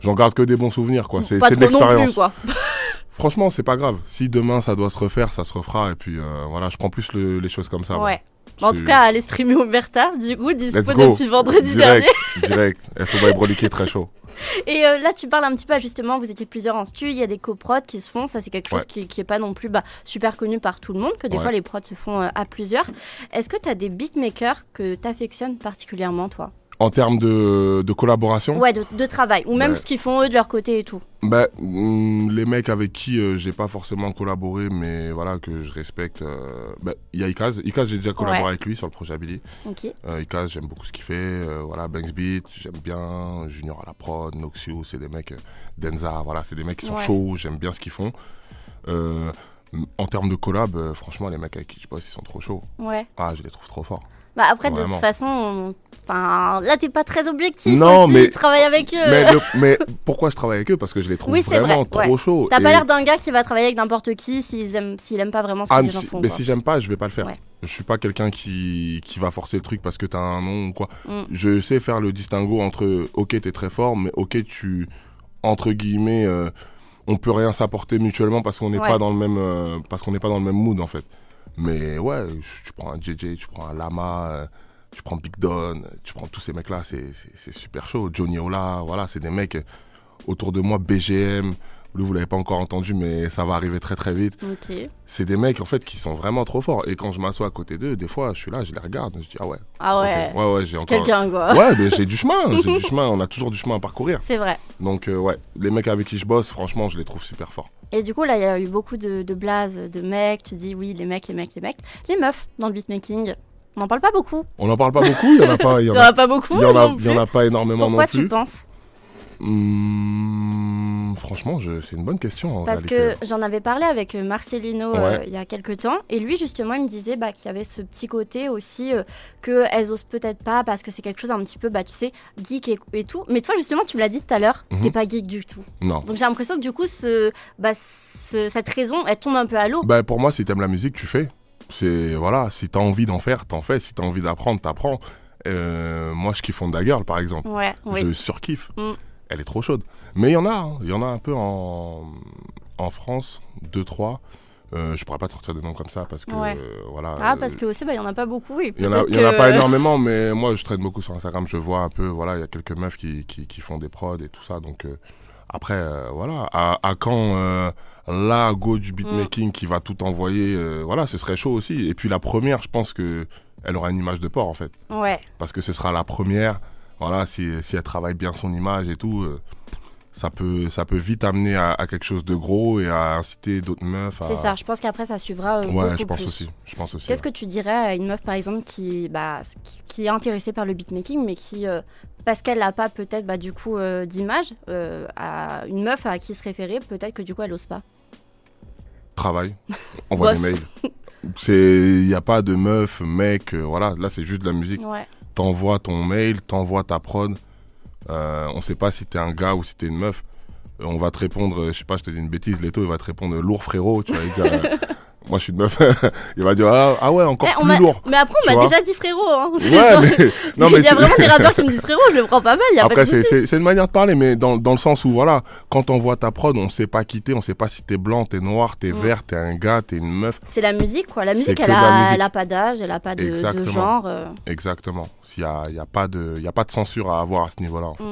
j'en garde que des bons souvenirs quoi. C'est de l'expérience. quoi. [laughs] Franchement, c'est pas grave. Si demain ça doit se refaire, ça se refera et puis euh, voilà, je prends plus le- les choses comme ça. Ouais. Bah, en tout cas, allez streamer Omerta, du coup, dispo depuis vendredi dernier. direct, direct. SO Vibe Rollick est très chaud. [laughs] Et euh, là, tu parles un petit peu, justement, vous étiez plusieurs en stu, il y a des coprods qui se font, ça c'est quelque chose Ouais. qui, qui est pas non plus bah, super connu par tout le monde, que des Ouais. fois les prods se font euh, à plusieurs. Est-ce que tu as des beatmakers que tu affectionnes particulièrement, toi? En termes de, de collaboration, Ouais, de, de travail, ou même Ouais. ce qu'ils font eux de leur côté et tout. bah, mm, les mecs avec qui euh, j'ai pas forcément collaboré, mais voilà, que je respecte, euh, bah, il y a Ikaz. Ikaz, j'ai déjà collaboré Ouais. avec lui sur le projet Billy. Ok. Euh, Ikaz, j'aime beaucoup ce qu'il fait. euh, voilà, Banks Beat, j'aime bien. Junior à la prod, Noxio, c'est des mecs. Denza, voilà, c'est des mecs qui sont Ouais. chauds, j'aime bien ce qu'ils font. Euh, en termes de collab, franchement, les mecs avec qui je bosse, ils sont trop chauds. Ouais. Ah, je les trouve trop forts. Bah après, de toute façon, on- enfin, là, t'es pas très objectif Non, aussi, mais- tu travailles avec eux. Mais, le- [laughs] mais pourquoi je travaille avec eux? Parce que je les trouve Oui, vraiment vrai, trop ouais. chauds. T'as pas l'air d'un gars qui va travailler avec n'importe qui s'il aime, s'il aime pas vraiment ce que Ah, les gens si, font. mais quoi. si j'aime pas, je vais pas le faire. Ouais. Je suis pas quelqu'un qui, qui va forcer le truc parce que t'as un nom ou quoi. Mm. Je sais faire le distinguo entre ok, t'es très fort, mais ok, tu. Entre guillemets, euh, on peut rien s'apporter mutuellement parce qu'on n'est Ouais. pas dans le même euh, parce qu'on n'est pas dans le même mood en fait. Mais ouais, tu prends un JJ, tu prends un Lama, euh, tu prends Big Don, tu prends tous ces mecs là, c'est c'est- c'est super chaud. Johnny Ola, voilà, c'est des mecs euh, autour de moi, BGM. Vous l'avez pas encore entendu, mais ça va arriver très très vite. C'est des mecs en fait qui sont vraiment trop forts. Et quand je m'assois à côté d'eux, des fois, je suis là, je les regarde, je dis ah ouais. Ah ouais. Ouais ouais, j'ai encore. quelqu'un quoi. Ouais, j'ai du chemin, j'ai du [laughs] chemin. On a toujours du chemin à parcourir. C'est vrai. Donc euh, ouais, les mecs avec qui je bosse, franchement, je les trouve super forts. Et du coup, là, il y a eu beaucoup de, de blazes, de mecs. Tu dis oui, les mecs, les mecs, les mecs. Les meufs dans le beatmaking, on n'en parle pas beaucoup. On n'en parle pas beaucoup, il y en a pas, il y en [laughs] n'y en a, pas beaucoup. il y en a, en pas énormément Pourquoi non plus. tu penses Hmm, franchement, c'est une bonne question. Parce réalité. que j'en avais parlé avec euh, Marcelino Ouais. euh, il y a quelques temps, et lui justement il me disait bah, qu'il y avait ce petit côté aussi euh, que elles osent peut-être pas parce que c'est quelque chose un petit peu, bah tu sais, geek et, et tout. Mais toi justement tu me l'as dit tout à l'heure, Mhm. t'es pas geek du tout. Non. Donc j'ai l'impression que du coup ce, bah, ce- cette raison elle tombe un peu à l'eau. Bah, pour moi, si t'aimes la musique, tu fais. C'est voilà, si t'as envie d'en faire, t'en fais. Si t'as envie d'apprendre, t'apprends. Euh, moi, je kiffe Honda Girl, par exemple. Ouais, oui. Je surkiffe. Mm. Elle est trop chaude. Mais il y en a, hein. il y en a un peu en, en France, deux, trois. Euh, je pourrais pas te sortir des noms comme ça parce que Ouais. euh, voilà. Ah euh, parce que aussi bah, il y en a pas beaucoup. Il y en a, Peut-être il y en a que- pas énormément, mais moi je traîne beaucoup sur Instagram, je vois un peu, voilà, il y a quelques meufs qui, qui, qui font des prods et tout ça, donc euh, après, euh, voilà, à, à quand euh, la go du beatmaking qui va tout envoyer, euh, voilà, ce serait chaud aussi. Et puis la première, je pense que elle aura une image de port en fait, Ouais. parce que ce sera la première, voilà, si, si elle travaille bien son image et tout. euh, ça peut, ça peut vite amener à, à quelque chose de gros et à inciter d'autres meufs à... C'est ça. Je pense qu'après ça suivra. euh, Ouais, beaucoup je pense plus. aussi. Je pense aussi. Qu'est-ce ouais. que tu dirais à une meuf, par exemple, qui, bah, qui, est intéressée par le beatmaking, mais qui, euh, parce qu'elle n'a pas peut-être bah, du coup euh, d'image, à une meuf à qui se référer, peut-être que du coup elle n'ose pas? travail, [laughs] envoie des mails. Il n'y a pas de meuf, mec, voilà, là c'est juste de la musique. Ouais. T'envoies ton mail, t'envoies ta prod. Euh, on sait pas si t'es un gars ou si t'es une meuf. Euh, On va te répondre, euh, je sais pas, je te dis une bêtise, Leto, il va te répondre lourd frérot, tu dire, euh, [laughs] moi je suis une meuf. [laughs] il va dire, ah, ah ouais, encore Eh, plus lourd. Mais après, on m'a déjà dit frérot. Hein. Ouais, [laughs] mais, [laughs] non, mais il y a tu- vraiment des rappeurs qui me disent frérot, je le prends pas mal, il y a Après, c'est, une manière de parler, mais dans, dans le sens où, voilà, quand on voit ta prod, on sait pas quitter, on sait pas si t'es blanc, t'es noir, t'es Mm. vert, t'es un gars, t'es une meuf. C'est la musique, quoi. La musique, que elle la a, musique. elle a pas d'âge, elle a pas de, genre. euh. Exactement. Il n'y a, y a, pas de- y a pas de censure à avoir à ce niveau-là. en fait.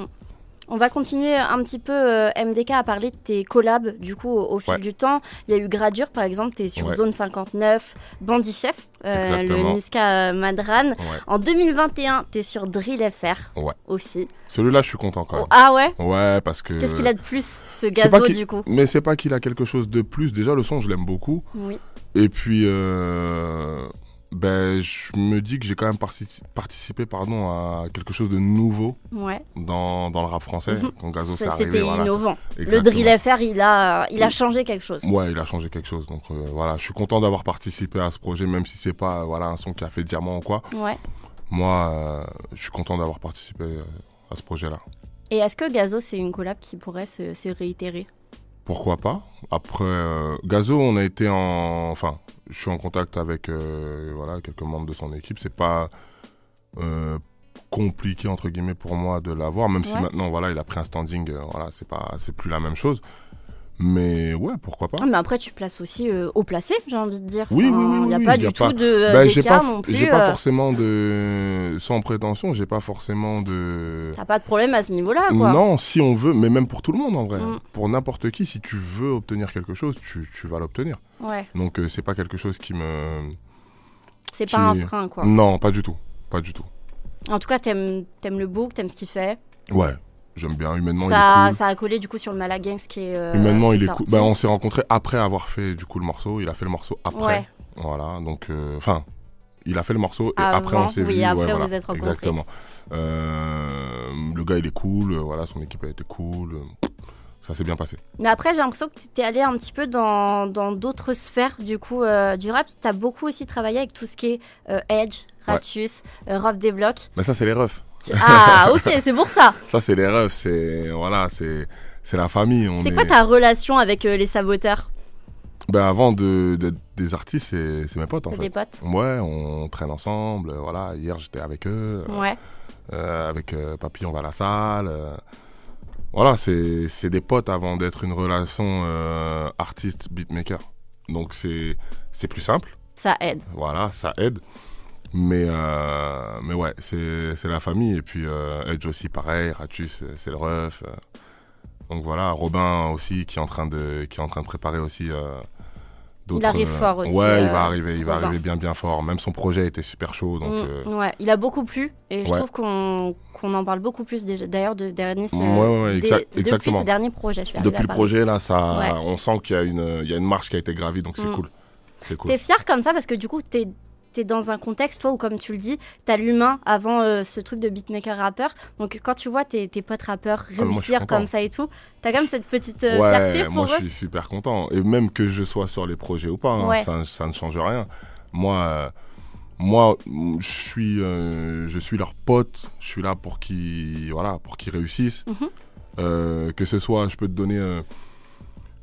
On va continuer un petit peu, euh, MDK, à parler de tes collabs, du coup, au, au fil Ouais. du temps. Il y a eu Gradure, par exemple, tu es sur Ouais. Zone 59, Bandit Chef, euh, le. Niska Madran. Ouais. En 2021, tu es sur Drill FR Ouais. aussi. Celui-là, je suis content quand Oh, même. ah ouais? Ouais, parce que. Qu'est-ce qu'il a de plus, ce gazo, du coup? Mais c'est pas qu'il a quelque chose de plus. Déjà, le son, je l'aime beaucoup. Oui. Et puis, euh, ben, je me dis que j'ai quand même parti- participé pardon, à quelque chose de nouveau Ouais. dans, dans le rap français. Quand Gazo C'est- s'est arrivé. C'était voilà, innovant. Le. Drill FR, il a, il a changé quelque chose. Ouais, il a changé quelque chose. Donc euh, voilà, je suis content d'avoir participé à ce projet, même si c'est pas voilà, un son qui a fait diamant ou quoi. Ouais. Moi, euh, je suis content d'avoir participé euh, à ce projet-là. Et est-ce que Gazo, c'est une collab qui pourrait se, se réitérer? Pourquoi pas? Après, euh, Gazo, on a été en. Enfin, je suis en contact avec euh, voilà, quelques membres de son équipe. C'est pas euh, compliqué, entre guillemets, pour moi de l'avoir, même si maintenant, voilà, il a pris un standing. euh, voilà, c'est pas, c'est plus la même chose. Mais ouais, pourquoi pas Ah, Mais après, tu places aussi euh, au placé, j'ai envie de dire. Oui, oui, oui, Il n'y a oui, pas du a tout pas- de Ben, j'ai pas, non plus. pas euh, forcément de. Sans prétention, j'ai pas forcément de. T'as pas de problème à ce niveau-là, quoi. Non, si on veut, mais même pour tout le monde en vrai. Mm. Pour n'importe qui, si tu veux obtenir quelque chose, tu, tu vas l'obtenir. Ouais, Donc euh, c'est pas quelque chose qui me. c'est pas un Qui- frein, quoi. Non, pas du tout. Pas du tout. En tout cas, t'aimes aimes le book, t'aimes ce qu'il fait. Ouais, j'aime bien. Humainement, Ça, il est ça a collé du coup sur le Malagangs qui est. euh, cool. Humainement, qui il est sorti. cool. Bah, on s'est rencontrés après avoir fait du coup le morceau. Il a fait le morceau après. Ouais. Voilà, donc. euh, Enfin, il a fait le morceau et après on s'est oui, vu. après ouais, vous voilà. êtes rencontrés. Exactement. Euh, le gars, il est cool. euh, Voilà, son équipe a été cool. euh, Ça s'est bien passé. Mais après, j'ai l'impression que t'es allé un petit peu dans dans d'autres sphères du coup euh, du rap. T'as beaucoup aussi travaillé avec tout ce qui est euh, Edge, Ratus, euh, Rough des blocs. Mais ça, c'est les refs. Ah, ok, c'est pour ça. Ça, c'est les refs. C'est voilà, c'est c'est la famille. C'est est- quoi ta relation avec euh, les saboteurs Ben, avant de, d'être des artistes, c'est c'est mes potes en fait. des potes Ouais, on traîne ensemble. euh, Voilà, hier j'étais avec eux. euh, Ouais. euh, avec euh, Papy, on va à la salle. Voilà, c'est c'est des potes avant d'être une relation euh, artiste-beatmaker. Donc c'est c'est plus simple. Ça aide. Voilà, ça aide. Mais, euh, mais ouais, c'est c'est la famille. Et puis euh, Edge aussi, pareil. Ratus, euh, c'est le ref. Donc voilà, Robin aussi qui est en train de, qui est en train de préparer aussi. euh, Il arrive fort aussi, Ouais, il va arriver, il va Robin. arriver bien bien fort. Même son projet était super chaud, donc. Mm, euh, ouais, il a beaucoup plu et je Ouais. trouve qu'on qu'on en parle beaucoup plus déjà- d'ailleurs de dernier ce, Ouais, ouais, ouais, des- exact- depuis exactement. ce dernier projet. Je Depuis le projet là, ça, on sent qu'il y a une, il y a une marche qui a été gravie, donc c'est Mm. cool. C'est cool. T'es fier comme ça parce que du coup, t'es es dans un contexte, toi, où comme tu le dis, t'as l'humain avant euh, ce truc de beatmaker rappeur. Donc quand tu vois tes, tes potes rappeurs Ah, réussir comme ça et tout, t'as quand même cette petite euh, ouais, fierté pour moi eux. je suis super content. Et même que je sois sur les projets ou pas, hein, Ouais. ça, ça ne change rien. Moi, euh, moi, je suis, euh, je suis leur pote. Je suis là pour qu'ils, voilà, pour qu'ils réussissent. Mhm. Que ce soit, je peux te donner,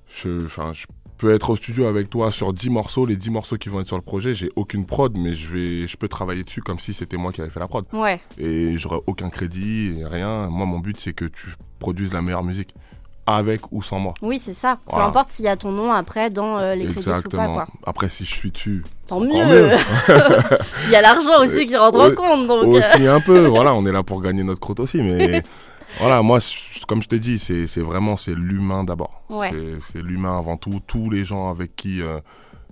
je, je peux être au studio avec toi sur 10 morceaux. Les 10 morceaux qui vont être sur le projet, j'ai aucune prod, mais je vais, je peux travailler dessus comme si c'était moi qui avais fait la prod. Ouais, Et j'aurai aucun crédit et rien. Moi, mon but, c'est que tu produises la meilleure musique, avec ou sans moi. oui, c'est ça. Peu importe s'il y a ton nom après dans euh, les crédits ou pas, Exactement. quoi. Après, si je suis dessus, Tant mieux. [laughs] il y a l'argent aussi qui rentre en Ouais. compte. Donc, euh, aussi un peu. Voilà, on est là pour gagner notre croûte aussi. Mais [laughs] voilà, moi, je- comme je t'ai dit, c'est vraiment c'est l'humain d'abord. Ouais. C'est- l'humain avant tout. Tous les gens avec qui euh,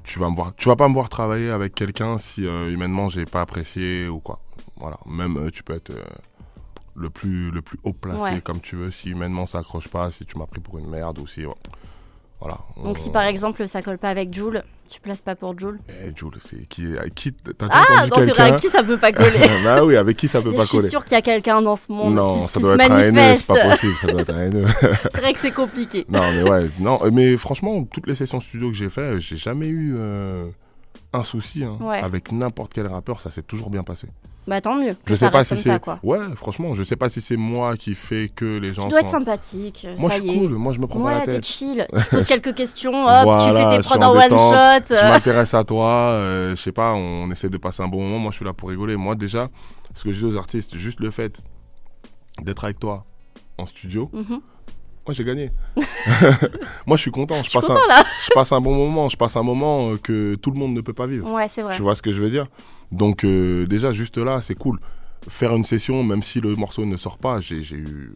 tu vas me voir. Tu vas pas me voir travailler avec quelqu'un si euh, humainement j'ai pas apprécié ou quoi. Voilà. Même euh, tu peux être le plus le plus haut placé Ouais. comme tu veux. Si humainement ça accroche pas, si tu m'as pris pour une merde ou si voilà. donc si On- par exemple ça colle pas avec Joule, tu places pas pour Joule. Eh, Jules, c'est qui qui t'as Ah, non, c'est vrai, avec qui ça peut pas coller [laughs] bah oui, avec qui ça peut Je pas suis coller sûre qu'il y a quelqu'un dans ce monde Non, qui, ça qui doit se être haineux, c'est manifeste. pas possible, ça doit être un. [laughs] C'est vrai que c'est compliqué. non, mais ouais, non, euh, mais franchement, toutes les sessions studio que j'ai fait, j'ai jamais eu euh, un souci hein. Ouais. avec n'importe quel rappeur, ça s'est toujours bien passé. Bah tant mieux. Je sais pas si c'est. Ouais, franchement, je sais pas si c'est moi qui fait que les gens Tu dois être sympathique. Moi ça je suis cool, moi je me prends pas la Ouais, t'es tête. chill. [laughs] Tu poses quelques questions, hop, tu fais tes prods en one shot. Je m'intéresse à toi, euh, je sais pas, on essaie de passer un bon moment, moi je suis là pour rigoler. Moi déjà, ce que je dis aux artistes, juste le fait d'être avec toi en studio, Mhm. Moi j'ai gagné. [laughs] [laughs] moi je suis content, je, passe, content un, là. [laughs] je passe un bon moment, je passe un moment euh, que tout le monde ne peut pas vivre. Ouais, c'est vrai. Tu vois ce que je veux dire? Donc euh, déjà juste là, c'est cool. Faire une session, même si le morceau ne sort pas, j'ai eu...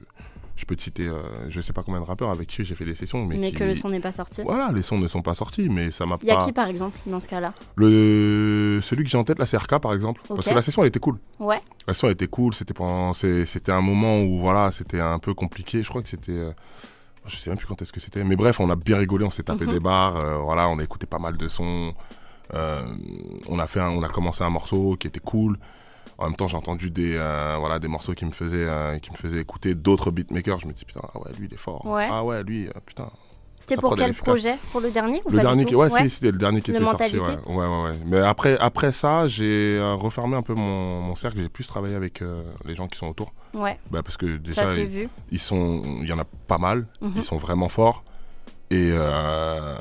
Je peux te citer, euh, je sais pas combien de rappeurs avec qui j'ai fait des sessions, mais, Mais qui- que le son n'est pas sorti. Voilà, les sons ne sont pas sortis, mais ça m'a Il y a pas... qui par exemple dans ce cas-là? Le... Celui que j'ai en tête, la CRK par exemple, parce que la session elle était cool. Ouais. La session elle était cool, c'était pendant... c'était un moment où voilà, c'était un peu compliqué. Je crois que c'était... euh, Je sais même plus quand est-ce que c'était. Mais bref, on a bien rigolé, on s'est tapé Mhm. des barres, euh, voilà, on a écouté pas mal de sons. Euh, on, a fait un- on a commencé un morceau qui était cool. En même temps, j'ai entendu des, euh, voilà, des morceaux qui me faisaient, euh, qui me faisaient écouter d'autres beatmakers. Je me dis, putain, ah ouais, lui, il est fort. Ouais. Ah ouais, lui, euh, putain. C'était pour quel projet? Pour le dernier ou Le pas du dernier, tout? qui, ouais, si, c'était le dernier qui Le était sorti. Mentalité Ouais, ouais, ouais, ouais. Mais après, après ça, j'ai euh, refermé un peu mon, mon cercle. J'ai plus travaillé avec euh, les gens qui sont autour. Ouais, Bah, parce que déjà, ça ils, vu. ils sont, il y en a pas mal. Mhm. Ils sont vraiment forts. Et euh,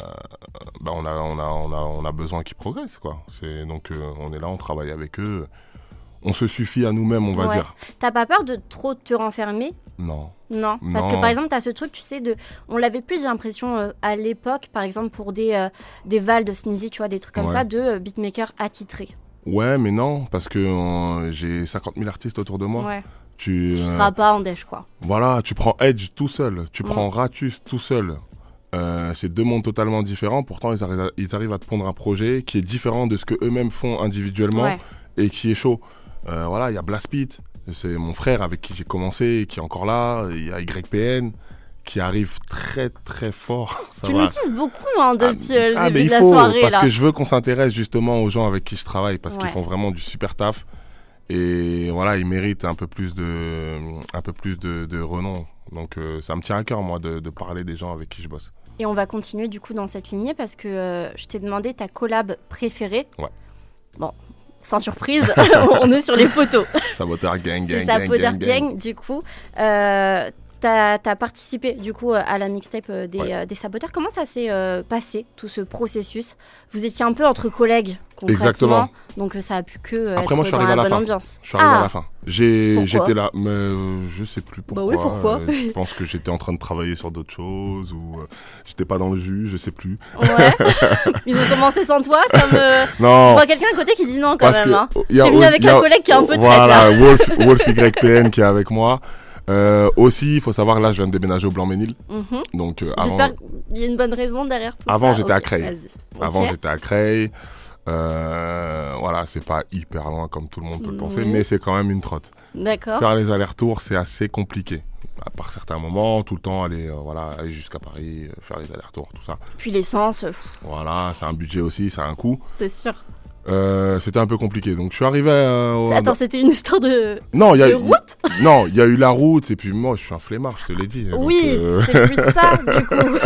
bah, on, a, on, a, on, a, on a besoin qu'ils progressent. Quoi. C'est, donc, euh, on est là, on travaille avec eux. On se suffit à nous-mêmes, on va Ouais. dire. T'as pas peur de trop te renfermer? Non. Non, parce que par exemple, tu as ce truc, tu sais, de, on l'avait plus, j'ai l'impression, euh, à l'époque, par exemple, pour des, euh, des Val de Sneezy, tu vois, des trucs comme Ouais. ça, de euh, beatmakers attitrés. Ouais, mais non, parce que euh, j'ai 50 000 artistes autour de moi. Ouais. Tu, Tu euh, seras pas en dèche, quoi. Voilà, tu prends Edge tout seul, tu prends Ratus tout seul. C'est deux mondes totalement différents. Pourtant, ils arrivent, à, ils arrivent à te pondre un projet qui est différent de ce que eux-mêmes font individuellement Ouais. et qui est chaud. Euh, voilà, il y a Blastbeat, c'est mon frère avec qui j'ai commencé, qui est encore là. Il y a YPN qui arrive très très fort. [laughs] Ça tu teases beaucoup hein, depuis euh, le Ah, début mais de il la faut, soirée, parce là. que je veux qu'on s'intéresse justement aux gens avec qui je travaille, parce qu'ils font vraiment du super taf. Et voilà, ils méritent un peu plus de, un peu plus de, de renom. Donc euh, ça me tient à cœur, moi, de, de parler des gens avec qui je bosse. Et on va continuer du coup dans cette lignée parce que euh, je t'ai demandé ta collab préférée. Ouais. Bon, sans surprise, [laughs] on est sur les photos. Saboteur gang, gang, gang, Powder gang, gang. Gang, du coup. Euh, T'as as participé du coup à la mixtape euh, des, Ouais. euh, des saboteurs. Comment ça s'est euh, passé tout ce processus? Vous étiez un peu entre collègues concrètement, Exactement. donc euh, ça a pu que euh, Après, être moi, je suis arrivé à la fin. ambiance. Je suis arrivé Ah, à la fin. J'étais là, mais euh, je sais plus Bah pourquoi. oui, pourquoi Euh, je pense que j'étais en train de travailler sur d'autres choses ou euh, j'étais pas dans le jus, je sais plus. Ouais. [laughs] Ils ont commencé sans toi, comme euh, je Non. vois quelqu'un à côté qui dit non quand parce même. hein. il y a T'es venu avec un collègue qui est un peu Voilà, Wolf, [laughs] Wolf YPN qui est avec moi. Euh, aussi, il faut savoir, là, je viens de déménager au Blanc-Ménil. Mhm. Donc, euh, avant, J'espère qu'il y a une bonne raison derrière tout Avant, ça. j'étais à Ok, Creil. vas-y. avant j'étais à Creil. Euh, voilà, c'est pas hyper loin comme tout le monde peut le penser, Oui. mais c'est quand même une trotte. D'accord. Faire les allers-retours, c'est assez compliqué. À part certains moments, tout le temps aller, euh, voilà, aller jusqu'à Paris, euh, faire les allers-retours, tout ça. Puis l'essence, Voilà, c'est un budget aussi, c'est un coût. c'est sûr. Euh, c'était un peu compliqué. Donc je suis arrivé à. Attends, c'était une histoire de. Non, il y a de eu... route. Non, il y a eu la route et puis moi je suis un flemmard, je te l'ai dit. Oui, euh, c'est plus ça du [laughs] coup.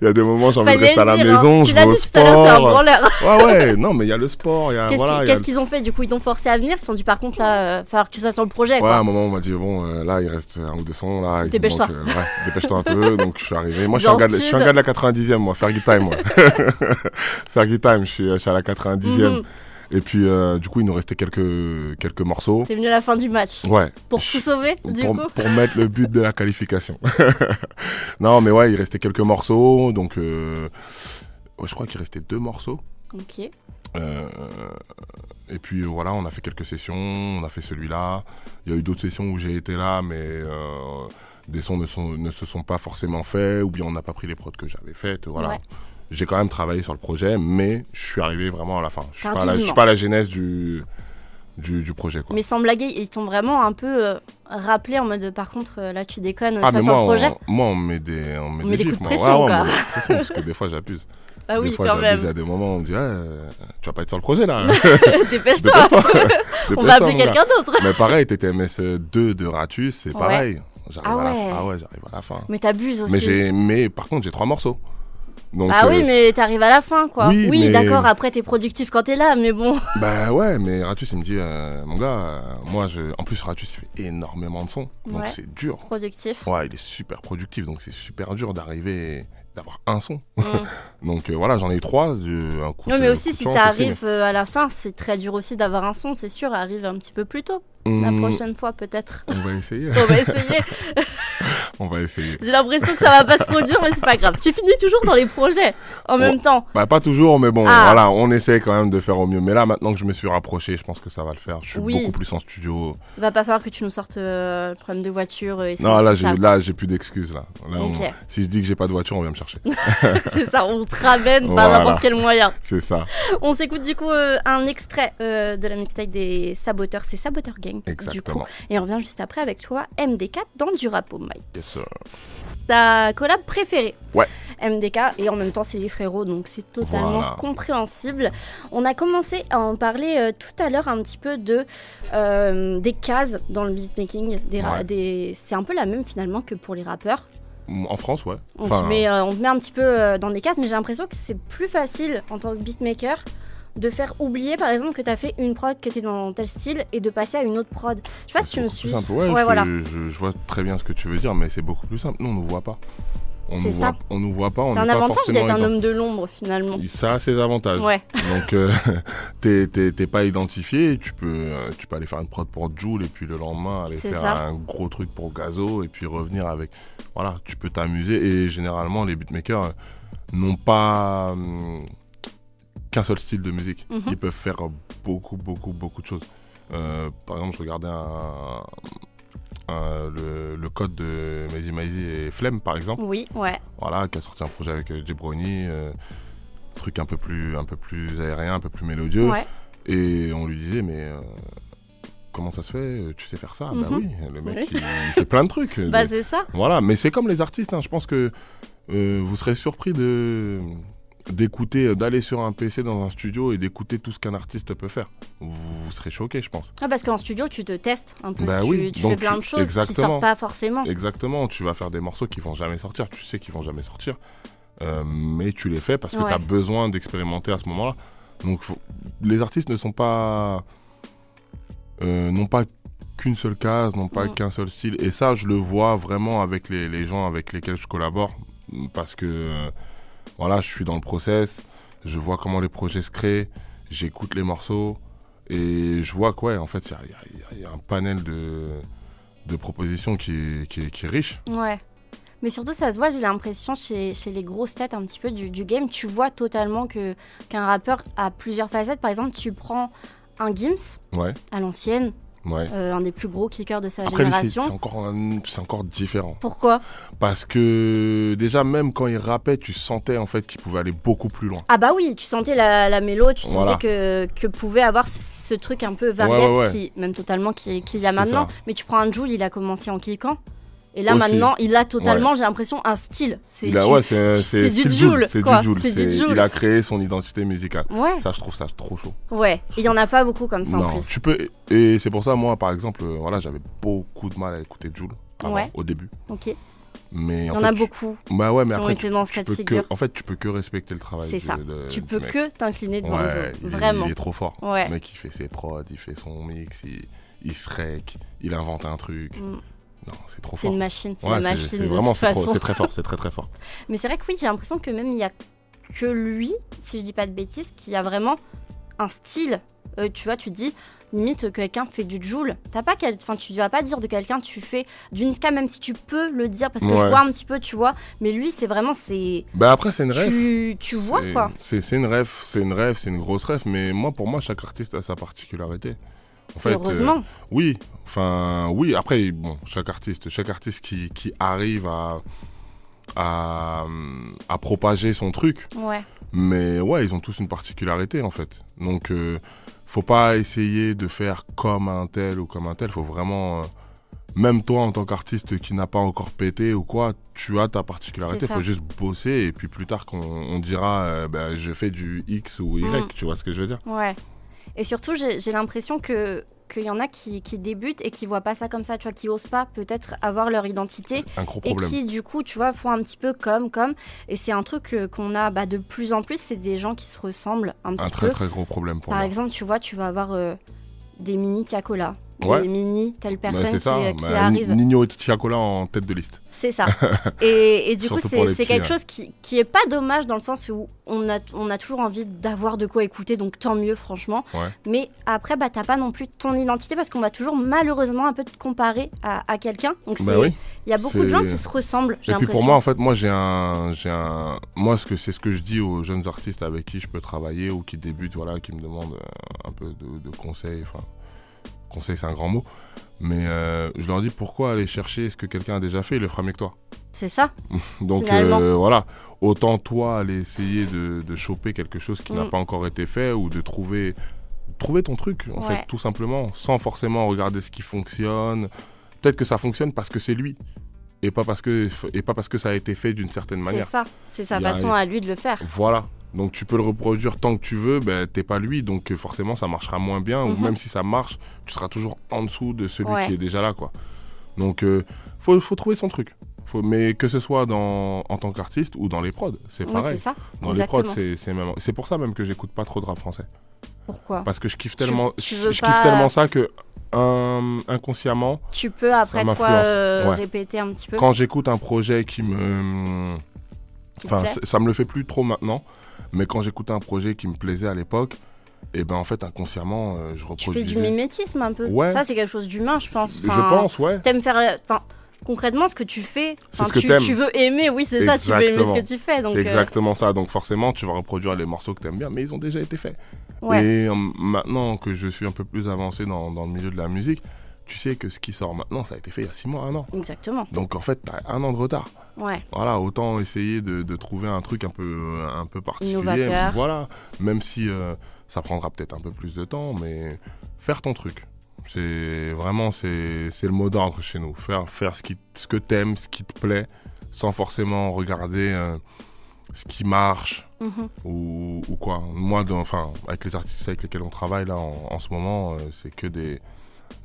Il y a des moments j'ai envie de rester à la dire, hein. maison, hein. tu je vais dit au sport. Un [laughs] ouais ouais, non mais il y a le sport, Qu'est-ce qu'ils ont fait du coup Ils t'ont forcé à venir, ils t'ont dit par contre là, euh, faut que tu sois sur le projet. Ouais, à un moment on m'a dit bon euh, là il reste un ou deux sons. Dépêche-toi. ouais, dépêche-toi un peu. Donc je suis arrivé. Moi je suis, un gars, de la 90e moi, Fergie Time moi. [laughs] Fergie Time, je suis, à la 90. Mhm. Et puis, euh, du coup, il nous restait quelques, quelques morceaux. T'es venu la fin du match. Ouais. Pour tout sauver, du pour, coup. Pour mettre le but de la qualification. [laughs] non, mais ouais, il restait quelques morceaux. Donc, euh, je crois qu'il restait deux morceaux. Ok. Euh, et puis voilà, on a fait quelques sessions, on a fait celui-là. Il y a eu d'autres sessions où j'ai été là, mais des sons ne, se sont pas forcément faits, ou bien on n'a pas pris les prods que j'avais faites. Voilà. J'ai quand même travaillé sur le projet, mais je suis arrivé vraiment à la fin. Je suis pas à la, je suis pas à la genèse du, du, du projet. Quoi. Mais sans blaguer, ils t'ont vraiment un peu euh, rappelé en mode, par contre, euh, là, tu déconnes, ah, mais sur moi, le projet. on, moi, on met des, on met On met des coups de pression, ouais, quoi. des coups de pression, parce que des fois, j'abuse. Ah des oui, fois, quand j'abuse. Il y même. a des moments où on me dit, tu vas pas être sur le projet, là. [laughs] Dépêche-toi. [laughs] On va appeler quelqu'un d'autre. Mais pareil, TTMS2 de Ratus, c'est Ouais. pareil. J'arrive Ah à la ouais. fin. Ah ouais, j'arrive à la fin. Mais t'abuses aussi. Mais, mais par contre, j'ai trois morceaux. Donc, ah euh, oui, mais t'arrives à la fin, quoi. Oui, mais- d'accord, après t'es productif quand t'es là, mais bon. [laughs] Bah ouais, mais Ratus, il me dit, euh, mon gars, euh, moi, je... en plus, Ratus, il fait énormément de sons. Donc, Ouais. c'est dur. Productif. Ouais, il est super productif. Donc, c'est super dur d'arriver, d'avoir un son. Mm. [laughs] Donc, euh, voilà, j'en ai eu trois. de- un coup Non, mais aussi, si t'arrives euh, à la fin, c'est très dur aussi d'avoir un son, c'est sûr. Arrive un petit peu plus tôt. La Hum, prochaine fois, peut-être. On va essayer. [laughs] On va essayer. [laughs] on va essayer. J'ai l'impression que ça va pas se produire, mais c'est pas grave. Tu finis toujours dans les projets en même temps. Bah pas toujours, mais bon, Ah. voilà, on essaie quand même de faire au mieux. Mais là, maintenant que je me suis rapproché, je pense que ça va le faire. Je suis Oui. beaucoup plus en studio. Il va pas falloir que tu nous sortes euh, le problème de voiture. euh, et Non, là, j'ai là, j'ai plus d'excuses là. Là, on-. Si je dis que j'ai pas de voiture, on vient me chercher. [laughs] c'est ça, on te ramène par Voilà. n'importe quel moyen. C'est ça. On s'écoute du coup euh, un extrait euh, de la mixtape des Saboteurs, c'est Saboteur Gang. Du coup. Exactement. Et on revient juste après avec toi, MDK, dans du rap au mic. Yes, sir. Ta collab préférée Ouais. MDK, et en même temps c'est les frérots, donc c'est totalement Voilà. compréhensible. On a commencé à en parler euh, tout à l'heure un petit peu de euh, des cases dans le beatmaking. Des ra- Ouais. des... C'est un peu la même finalement que pour les rappeurs. En France, ouais. On, Enfin, te met, euh, on te met un petit peu dans des cases, mais j'ai l'impression que c'est plus facile en tant que beatmaker de faire oublier par exemple que tu as fait une prod, que tu es dans tel style et de passer à une autre prod. Je sais pas si tu me suis. simple. Ouais, Ouais, je, voilà. je- je vois très bien ce que tu veux dire, mais c'est beaucoup plus simple. Nous, on nous voit pas. On C'est nous ça. voit, on nous voit pas. C'est un avantage d'être un homme de l'ombre finalement. Ça a ses avantages. Ouais, Donc, euh, [laughs] t'es- pas identifié. Tu peux, euh, tu peux aller faire une prod pour Joule et puis le lendemain aller faire ça. un gros truc pour Gazo et puis revenir avec. Voilà, tu peux t'amuser. Et généralement, les beatmakers euh, n'ont pas hum, qu'un seul style de musique. Mhm. Ils peuvent faire beaucoup, beaucoup, beaucoup de choses. Euh, par exemple, je regardais un, un- le, le code de Maisie Maisie et Flemme, par exemple oui, ouais. voilà, qui a sorti un projet avec euh, Jabroni, euh, truc un peu plus un peu plus aérien, un peu plus mélodieux. ouais. Et on lui disait mais euh, comment ça se fait Tu sais faire ça? Bah Mhm. oui, le mec Oui. il, il fait plein de trucs. [laughs] Bah c'est ça. voilà, mais c'est comme les artistes. hein, Je pense que vous serez surpris de d'écouter, euh, d'aller sur un PC dans un studio et d'écouter tout ce qu'un artiste peut faire. Vous, vous serez choqué, je pense. Ah, parce qu'en studio tu te testes un peu. Bah tu oui, tu donc fais plein de choses qui exactement. sortent pas forcément. Exactement, tu vas faire des morceaux qui vont jamais sortir, tu sais qu'ils vont jamais sortir, euh, mais tu les fais parce que Ouais. tu as besoin d'expérimenter à ce moment-là. Donc faut- les artistes ne sont pas euh, n'ont pas qu'une seule case, n'ont pas qu'un seul style, et ça je le vois vraiment avec les, les gens avec lesquels je collabore parce que voilà, je suis dans le process, je vois comment les projets se créent, j'écoute les morceaux et je vois quoi, en fait il y a- y, y un panel de de propositions qui est, qui est- qui est riche. Ouais. Mais surtout, ça se voit, j'ai l'impression, chez, chez les grosses têtes un petit peu du, du game, tu vois totalement que qu'un rappeur a plusieurs facettes. Par exemple, tu prends un Gims Ouais, à l'ancienne, Ouais. euh, un des plus gros kickers de sa Après, génération. c'est encore, c'est encore différent. Pourquoi? Parce que déjà, même quand il rappait, tu sentais en fait qu'il pouvait aller beaucoup plus loin. Ah bah oui, tu sentais la, la mélo, tu sentais que, que pouvait avoir ce truc un peu variette, Ouais, ouais, qui même totalement qui- qu'il y a maintenant. ça. Mais tu prends un Joule, il a commencé en kickant. Et là Aussi. maintenant, il a totalement, j'ai l'impression, un style. C'est Il a- du- ouais, c'est du Jul, C'est du Jul. Il a créé son identité musicale. Ouais, Ça, je trouve ça trop chaud. ouais. Il y en a pas beaucoup comme ça en non, plus. tu peux. Et c'est pour ça, moi, par exemple, euh, voilà, j'avais beaucoup de mal à écouter Ouais. au début. Ok. Il Mais y en en fait, a tu- beaucoup Bah ouais, mais qui ont après, été dans ce cas de peux figure. que, en fait, tu peux que respecter le travail. C'est ça. de- Tu peux mec. que t'incliner devant le jeu. il Vraiment. Il est trop fort. Ouais. Le mec, il fait ses prods, il fait son mix, il, il se rec, il invente un truc. C'est trop C'est fort. une machine, c'est Ouais, c'est- machine c'est vraiment, c'est c'est très fort, c'est très très fort. [laughs] Mais c'est vrai que oui, j'ai l'impression que même il y a que lui, si je dis pas de bêtises, qui a vraiment un style. Euh, tu vois, tu dis limite que quelqu'un fait du Joule. T'as pas quel... enfin, tu vas pas dire de quelqu'un tu fais du Niska, même si tu peux le dire parce que je Ouais. vois un petit peu, tu vois. Mais lui, c'est vraiment c'est Bah après, c'est une rêve. tu, tu vois C'est- quoi. C'est c'est une rêve, c'est une rêve, c'est une grosse rêve, mais moi, pour moi, chaque artiste a sa particularité. En fait, Heureusement. euh, oui, enfin, oui. Après, bon, chaque artiste, chaque artiste qui, qui arrive à, à, à propager son truc, Ouais. mais ouais, ils ont tous une particularité en fait. Donc, euh, faut pas essayer de faire comme un tel ou comme un tel. Faut vraiment, euh, même toi en tant qu'artiste qui n'a pas encore pété ou quoi, tu as ta particularité. Faut juste bosser et puis plus tard qu'on on dira, euh, ben, je fais du X ou Y. Mm. Tu vois ce que je veux dire? Ouais. Et surtout, j'ai l'impression que qu'il y en a qui, qui débutent et qui voient pas ça comme ça, tu vois, qui osent pas peut-être avoir leur identité Un gros et qui du coup tu vois font un petit peu comme comme. Et c'est un truc euh, qu'on a bah, de plus en plus c'est des gens qui se ressemblent un Un petit très peu. très gros problème pour par moi. exemple tu vois tu vas avoir euh, des mini Tiakola Ouais. mini telle Bah, personne c'est qui, ça. euh, qui Bah, arrive Nino Tiakola en tête de liste. c'est ça [laughs] et, et du coup c'est quelque ouais. chose qui, qui est pas dommage dans le sens où on a, on a toujours envie d'avoir de quoi écouter donc tant mieux franchement Ouais. mais après bah t'as pas non plus ton identité parce qu'on va toujours malheureusement un peu te comparer à, à quelqu'un donc Bah oui. il y a beaucoup de gens qui se ressemblent j'ai Et puis pour moi, en fait, moi j'ai un, un, moi c'est ce que je dis aux jeunes artistes avec qui je peux travailler ou qui débutent, voilà, qui me demandent euh, un peu de, de conseils. Enfin, conseils c'est un grand mot, mais euh, je leur dis pourquoi aller chercher ce que quelqu'un a déjà fait, il le fera mieux que toi. c'est ça [laughs] Donc euh, voilà, autant toi aller essayer de, de choper quelque chose qui n'a Mm. pas encore été fait ou de trouver, trouver ton truc en Ouais. fait, tout simplement, sans forcément regarder ce qui fonctionne. Peut-être que ça fonctionne parce que c'est lui. Et pas parce que, et pas parce que ça a été fait d'une certaine C'est manière. ça, c'est sa façon à lui de le faire. Voilà. Donc tu peux le reproduire tant que tu veux, ben, t'es pas lui, donc euh, forcément ça marchera moins bien, ou Mhm. même si ça marche, tu seras toujours en dessous de celui Ouais. qui est déjà là, quoi. Donc euh, faut, faut trouver son truc. Faut, mais que ce soit dans, en tant qu'artiste ou dans les prods, c'est Oui, pareil. ça. dans les prods, c'est c'est même. C'est pour ça même que j'écoute pas trop de rap français, Pourquoi? Parce que je kiffe tellement, tu je, veux je pas- kiffe tellement ça que un- inconsciemment, Tu peux après toi euh, ouais. répéter un petit peu? quand j'écoute un projet qui me Enfin, ça me le fait plus trop maintenant, mais quand j'écoutais un projet qui me plaisait à l'époque, et ben en fait inconsciemment, euh, je tu reproduisais. fais du mimétisme un peu. Ouais. Ça c'est quelque chose d'humain, je pense. Je pense, ouais. T'aimes faire, enfin concrètement ce que tu fais. Enfin, ce que tu, tu veux aimer, oui c'est ça. Tu veux aimer ce que tu fais. C'est euh, exactement ça. Donc forcément, tu vas reproduire les morceaux que t'aimes bien, mais ils ont déjà été faits. ouais. Et euh, maintenant que je suis un peu plus avancé dans, dans le milieu de la musique, tu sais que ce qui sort maintenant, ça a été fait il y a 6 mois, un an. Exactement. Donc en fait, t'as un an de retard. Ouais. Voilà, autant essayer de, de trouver un truc un peu, un peu particulier. Innovateur. Voilà, même si euh, ça prendra peut-être un peu plus de temps, mais faire ton truc. C'est vraiment c'est le mot d'ordre chez nous. Faire faire ce qui ce que t'aimes, ce qui te plaît, sans forcément regarder euh, ce qui marche Mhm. ou, ou quoi. Moi, enfin, avec les artistes avec lesquels on travaille là en, en ce moment, euh, c'est que des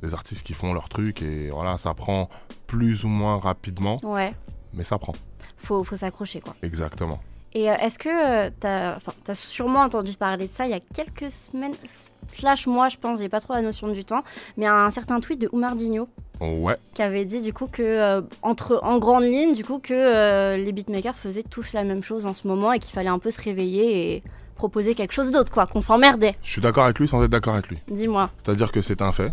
des artistes qui font leur truc et voilà, ça prend plus ou moins rapidement, Ouais. mais ça prend. Faut, faut s'accrocher quoi. Exactement. Et euh, est-ce que euh, t'as sûrement entendu parler de ça il y a quelques semaines, slash mois je pense, j'ai pas trop la notion du temps, mais un certain tweet de Oumardinho Ouais, qui avait dit du coup que euh, entre en grande ligne du coup que euh, les beatmakers faisaient tous la même chose en ce moment et qu'il fallait un peu se réveiller et proposer quelque chose d'autre quoi, qu'on s'emmerdait. je suis d'accord avec lui sans être d'accord avec lui. Dis-moi. C'est-à-dire que c'est un fait.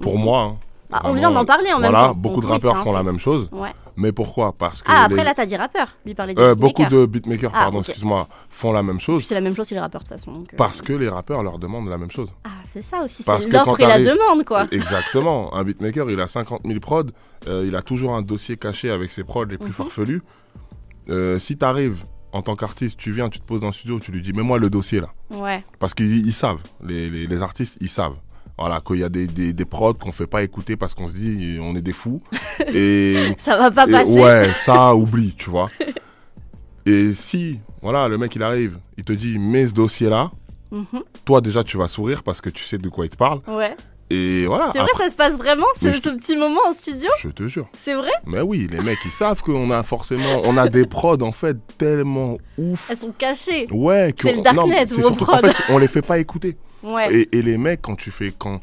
Pour moi, hein, Ah, on vient d'en parler en même voilà, temps. beaucoup de rappeurs font la même chose. Ouais. Mais pourquoi? Parce que Ah, après les- là, t'as dit rappeur. Lui parlait de euh, beaucoup de beatmakers, Ah, pardon, excuse-moi, font la même chose C'est la même chose que les rappeurs de toute façon. donc, euh. parce que les rappeurs leur demandent la même chose. Ah, c'est ça aussi. Parce C'est l'offre et la t'arrives- demande, quoi. [laughs] Exactement. Un beatmaker, il a 50 000 prods, euh, il a toujours un dossier caché avec ses prods les plus Mhm. farfelus. Euh, si tu arrives en tant qu'artiste, tu viens, tu te poses dans le studio, tu lui dis, mets-moi le dossier là. Ouais. Parce qu'ils ils savent, les, les- les artistes, ils savent. Voilà, qu'il y a des, des, des prods qu'on fait pas écouter parce qu'on se dit, on est des fous. [laughs] Et Ça va pas Et passer. ouais, ça, [laughs] oublie, tu vois. Et si, voilà, le mec, il arrive, il te dit, mets ce dossier-là, Mhm. toi, déjà, tu vas sourire parce que tu sais de quoi il te parle. Ouais. Et voilà. C'est vrai, après, ça se passe vraiment, ce, ce petit moment en studio? Je te jure. C'est vrai? Mais oui, les mecs, ils savent qu'on a forcément, on a des prods, en fait, tellement ouf. Elles sont cachées. Ouais, que C'est le darknet, c'est surtout prods. fait, on les fait pas écouter. Ouais. Et, et les mecs, quand tu fais, quand,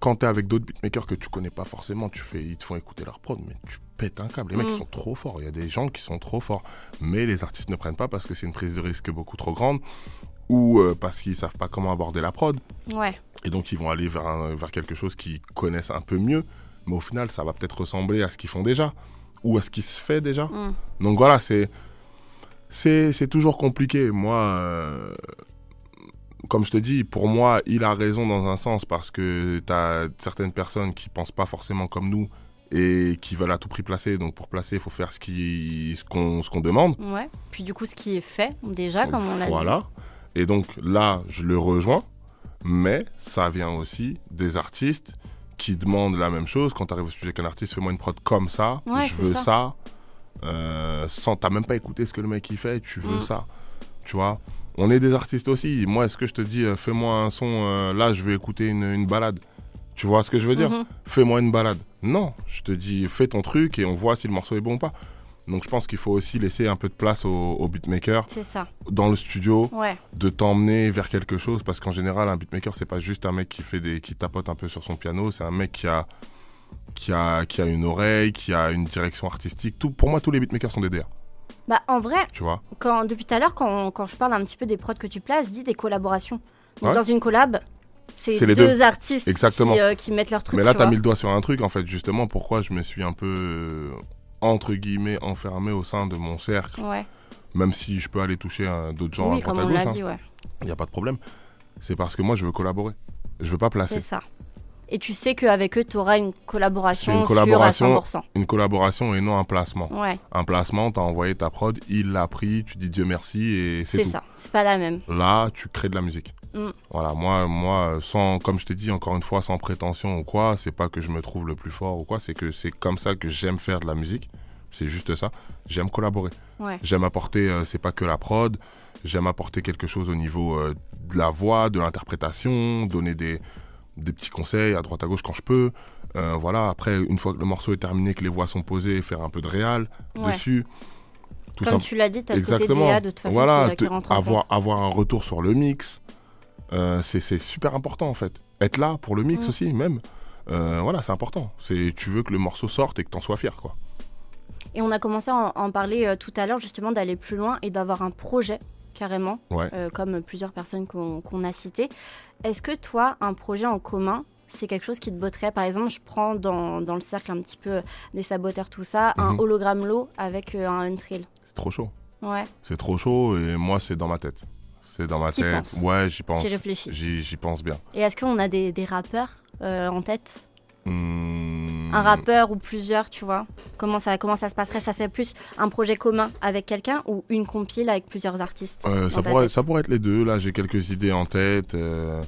quand t'es avec d'autres beatmakers que tu connais pas forcément, tu fais, ils te font écouter leur prod, mais tu pètes un câble. Les mecs Mm. ils sont trop forts. Il y a des gens qui sont trop forts, mais les artistes ne prennent pas parce que c'est une prise de risque beaucoup trop grande ou euh, parce qu'ils savent pas comment aborder la prod. Ouais. Et donc ils vont aller vers, un- vers quelque chose qu'ils connaissent un peu mieux, mais au final, ça va peut-être ressembler à ce qu'ils font déjà ou à ce qui se fait déjà. Mm. Donc voilà, c'est c'est c'est toujours compliqué. Moi, euh, comme je te dis, pour moi, il a raison dans un sens parce que tu as certaines personnes qui pensent pas forcément comme nous et qui veulent à tout prix placer. Donc pour placer, il faut faire ce qu'on ce qu'on demande. Ouais. Puis du coup, ce qui est fait, déjà, comme on l'a dit. Voilà. Et donc là, je le rejoins, mais ça vient aussi des artistes qui demandent la même chose. Quand tu arrives au studio avec un artiste, fais-moi une prod comme ça, Ouais, je veux ça. ça, euh, sans t'as même pas écouté ce que le mec il fait, tu veux Mm. ça, tu vois? On est des artistes aussi. Moi, est-ce que je te dis, euh, fais-moi un son, euh, là, je vais écouter une, une balade. Tu vois ce que je veux dire? Mhm. Fais-moi une balade. Non, je te dis, fais ton truc et on voit si le morceau est bon ou pas. Donc je pense qu'il faut aussi laisser un peu de place beatmakers C'est ça. dans le studio Ouais. de t'emmener vers quelque chose parce qu'en général un beatmaker c'est pas juste un mec qui fait des qui tapote un peu sur son piano c'est un mec qui a qui a qui a une oreille qui a une direction artistique tout pour moi tous les beatmakers sont des DR Bah, en vrai, tu vois quand, depuis tout à l'heure, quand, quand je parle un petit peu des prods que tu places, je dis des collaborations. Donc, Ouais. dans une collab, c'est les deux, artistes Exactement. Qui, euh, qui mettent leur truc. mais là tu vois. mis le doigt sur un truc en fait justement pourquoi je me suis un peu euh, entre guillemets enfermé au sein de mon cercle Ouais. même si je peux aller toucher euh, d'autres gens oui, à comme on l'a gauche dit, ouais. il y a pas de problème c'est parce que moi je veux collaborer je veux pas placer C'est ça. Et tu sais qu'avec eux, tu auras une collaboration, C'est une collaboration. sûre à 100%. une collaboration et non un placement Ouais, un placement, t'as envoyé ta prod, il l'a pris, tu dis Dieu merci et c'est c'est tout. ça. C'est pas la même. Là, tu crées de la musique. Mm. Voilà, moi, moi, sans, comme je t'ai dit encore une fois, sans prétention ou quoi, c'est pas que je me trouve le plus fort ou quoi, c'est que c'est comme ça que j'aime faire de la musique. C'est juste ça. J'aime collaborer. Ouais. J'aime apporter, euh, c'est pas que la prod, j'aime apporter quelque chose au niveau euh, de la voix, de l'interprétation, donner des, des petits conseils à droite à gauche quand je peux. Euh, voilà, après, une fois que le morceau est terminé, que les voix sont posées, faire un peu de réal Ouais. dessus. Tout Comme tu l'as dit, tu as ce côté Exactement. DA de toute façon voilà, qui, rentre en avoir, avoir un retour sur le mix, euh, c'est super important en fait. Être là pour le mix Mm. aussi, même. Euh, voilà, c'est important. Tu veux que le morceau sorte et que t'en sois fier, quoi. Et on a commencé à en, en parler euh, tout à l'heure, justement, d'aller plus loin et d'avoir un projet, carrément, Ouais. euh, comme plusieurs personnes qu'on qu'on a citées. Est-ce que toi, un projet en commun, c'est quelque chose qui te botterait? Par exemple, je prends dans, dans le cercle un petit peu des saboteurs, tout ça, un Mhm. hologramme low avec euh, un untrill. C'est trop chaud. Ouais, C'est trop chaud et moi, c'est dans ma tête. C'est dans ma tête. penses? Ouais, j'y pense. j'y réfléchis. J'y pense bien. Et est-ce qu'on a des, des rappeurs euh, en tête? Un rappeur ou plusieurs, tu vois comment ça, comment ça se passerait? Ça serait plus un projet commun avec quelqu'un ou une compile avec plusieurs artistes Euh, ça, pourrait, ça pourrait être les deux. Là, j'ai quelques idées en tête. euh,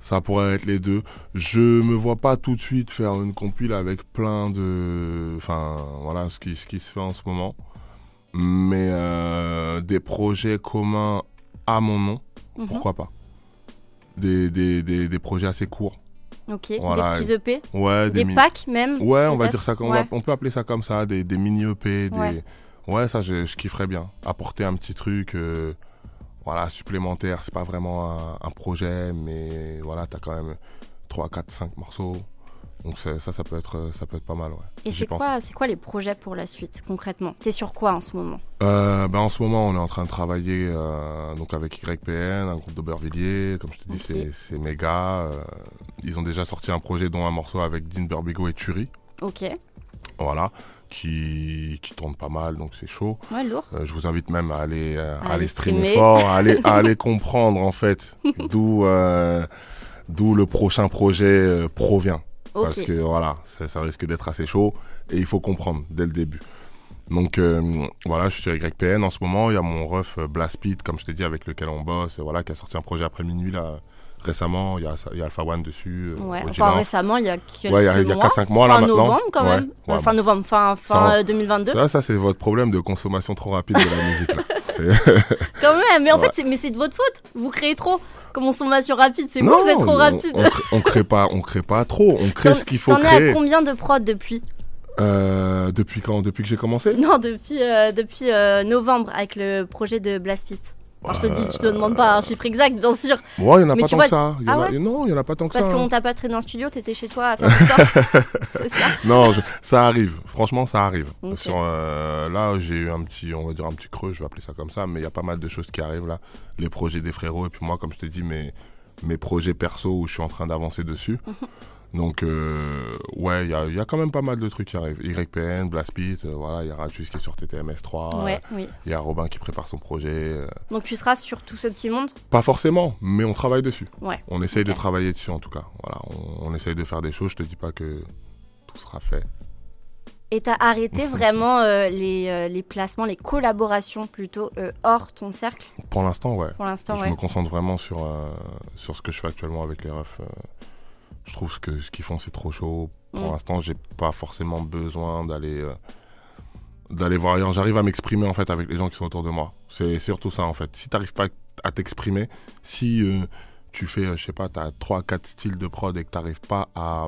ça pourrait être les deux. Je me vois pas tout de suite faire une compile avec plein de. Enfin, voilà ce qui, ce qui se fait en ce moment. Mais euh, des projets communs à mon nom, Mhm. pourquoi pas des, des, des, des projets assez courts. Ok, Voilà. des petits EP, Ouais, des, packs même Ouais, on va dire ça comme on, Ouais. va- on peut appeler ça comme ça, des, des mini EP, des Ouais. ouais, ça je, je kifferais bien. Apporter un petit truc euh, voilà, supplémentaire, c'est pas vraiment un, un projet mais voilà, t'as quand même 3 4 5 morceaux. Donc ça ça peut être ça peut être pas mal ouais. Et c'est quoi, c'est quoi les projets pour la suite concrètement? T'es sur quoi en ce moment? Euh, ben, en ce moment, on est en train de travailler euh, donc avec YPN, un groupe d'Aubervilliers. Comme je te dis, Ok. c'est- méga. euh, ils ont déjà sorti un projet dont un morceau avec Dean Burbigo et Turi. Ok, Voilà. qui, qui tourne pas mal, donc c'est chaud. Ouais, lourd. Euh, je vous invite même à aller, euh, à À aller streamer, streamer. fort, à aller, [laughs] à aller comprendre en fait d'où euh, d'où le prochain projet euh, provient. Parce que voilà, ça, ça risque d'être assez chaud et il faut comprendre dès le début. Donc euh, voilà, je suis sur YPN en ce moment. Il y a mon ref euh, Blast Pit, comme je t'ai dit, avec lequel on bosse, voilà, qui a sorti un projet après minuit là récemment. Il y a, il y a Alpha One dessus. euh, Ouais, enfin récemment, il y a quelques Ouais, il y a, mois. 4-5 mois là fin maintenant. novembre quand même. ouais, fin novembre, fin, fin Ça, euh, 2022. Ça, ça c'est votre problème de consommation trop rapide de la [laughs] musique là. [laughs] Quand même, mais en Ouais. fait, c'est, mais c'est de votre faute. Vous créez trop. Consommation rapide, c'est vous, vous êtes trop on- rapide. On, crée, on crée pas, on crée pas trop. On crée T'en- ce qu'il faut T'en es créer. à combien de prod depuis Euh, depuis quand Depuis que j'ai commencé? Non, depuis, euh, depuis euh, novembre avec le projet de Blast Pit. Alors, je te dis, je te demande pas un chiffre exact, bien sûr. Ouais, il y en a Mais pas tu tant vois, que ça. Ah Non, il y en a pas tant que Parce ça. qu'on hein. t'a pas traîné en studio, t'étais chez toi à faire du sport. [laughs] c'est ça Non, je- ça arrive. Franchement, ça arrive. Sur, euh, là, j'ai eu un petit, on va dire un petit creux, je vais appeler ça comme ça, mais il y a pas mal de choses qui arrivent là. Les projets des frérots, et puis moi, comme je te dis, mes, mes projets perso où je suis en train d'avancer dessus. Donc, euh, ouais, il y a, il y a quand même pas mal de trucs qui arrivent. YPN, Blast Pit, euh, voilà, il y a Ratus qui est sur TTMS3. Ouais, oui. Il y a Robin qui prépare son projet. euh, Donc tu seras sur tout ce petit monde? Pas forcément, mais on travaille dessus. Ouais. On essaye de travailler dessus en tout cas. Voilà, on, on essaye de faire des choses. Je te dis pas que tout sera fait. Et t'as arrêté [laughs] vraiment euh, les, euh, les placements, les collaborations plutôt euh, hors ton cercle? Pour l'instant, ouais. pour l'instant, je ouais. me concentre vraiment sur, euh, sur ce que je fais actuellement avec les refs. Je trouve que ce qu'ils font, c'est trop chaud. Pour Mm. l'instant, j'ai pas forcément besoin d'aller euh, d'aller voir ailleurs. J'arrive à m'exprimer en fait avec les gens qui sont autour de moi. C'est surtout ça en fait. Si t'arrives pas à t'exprimer, si euh, tu fais, euh, je sais pas, t'as 3-4 styles de prod et que t'arrives pas à,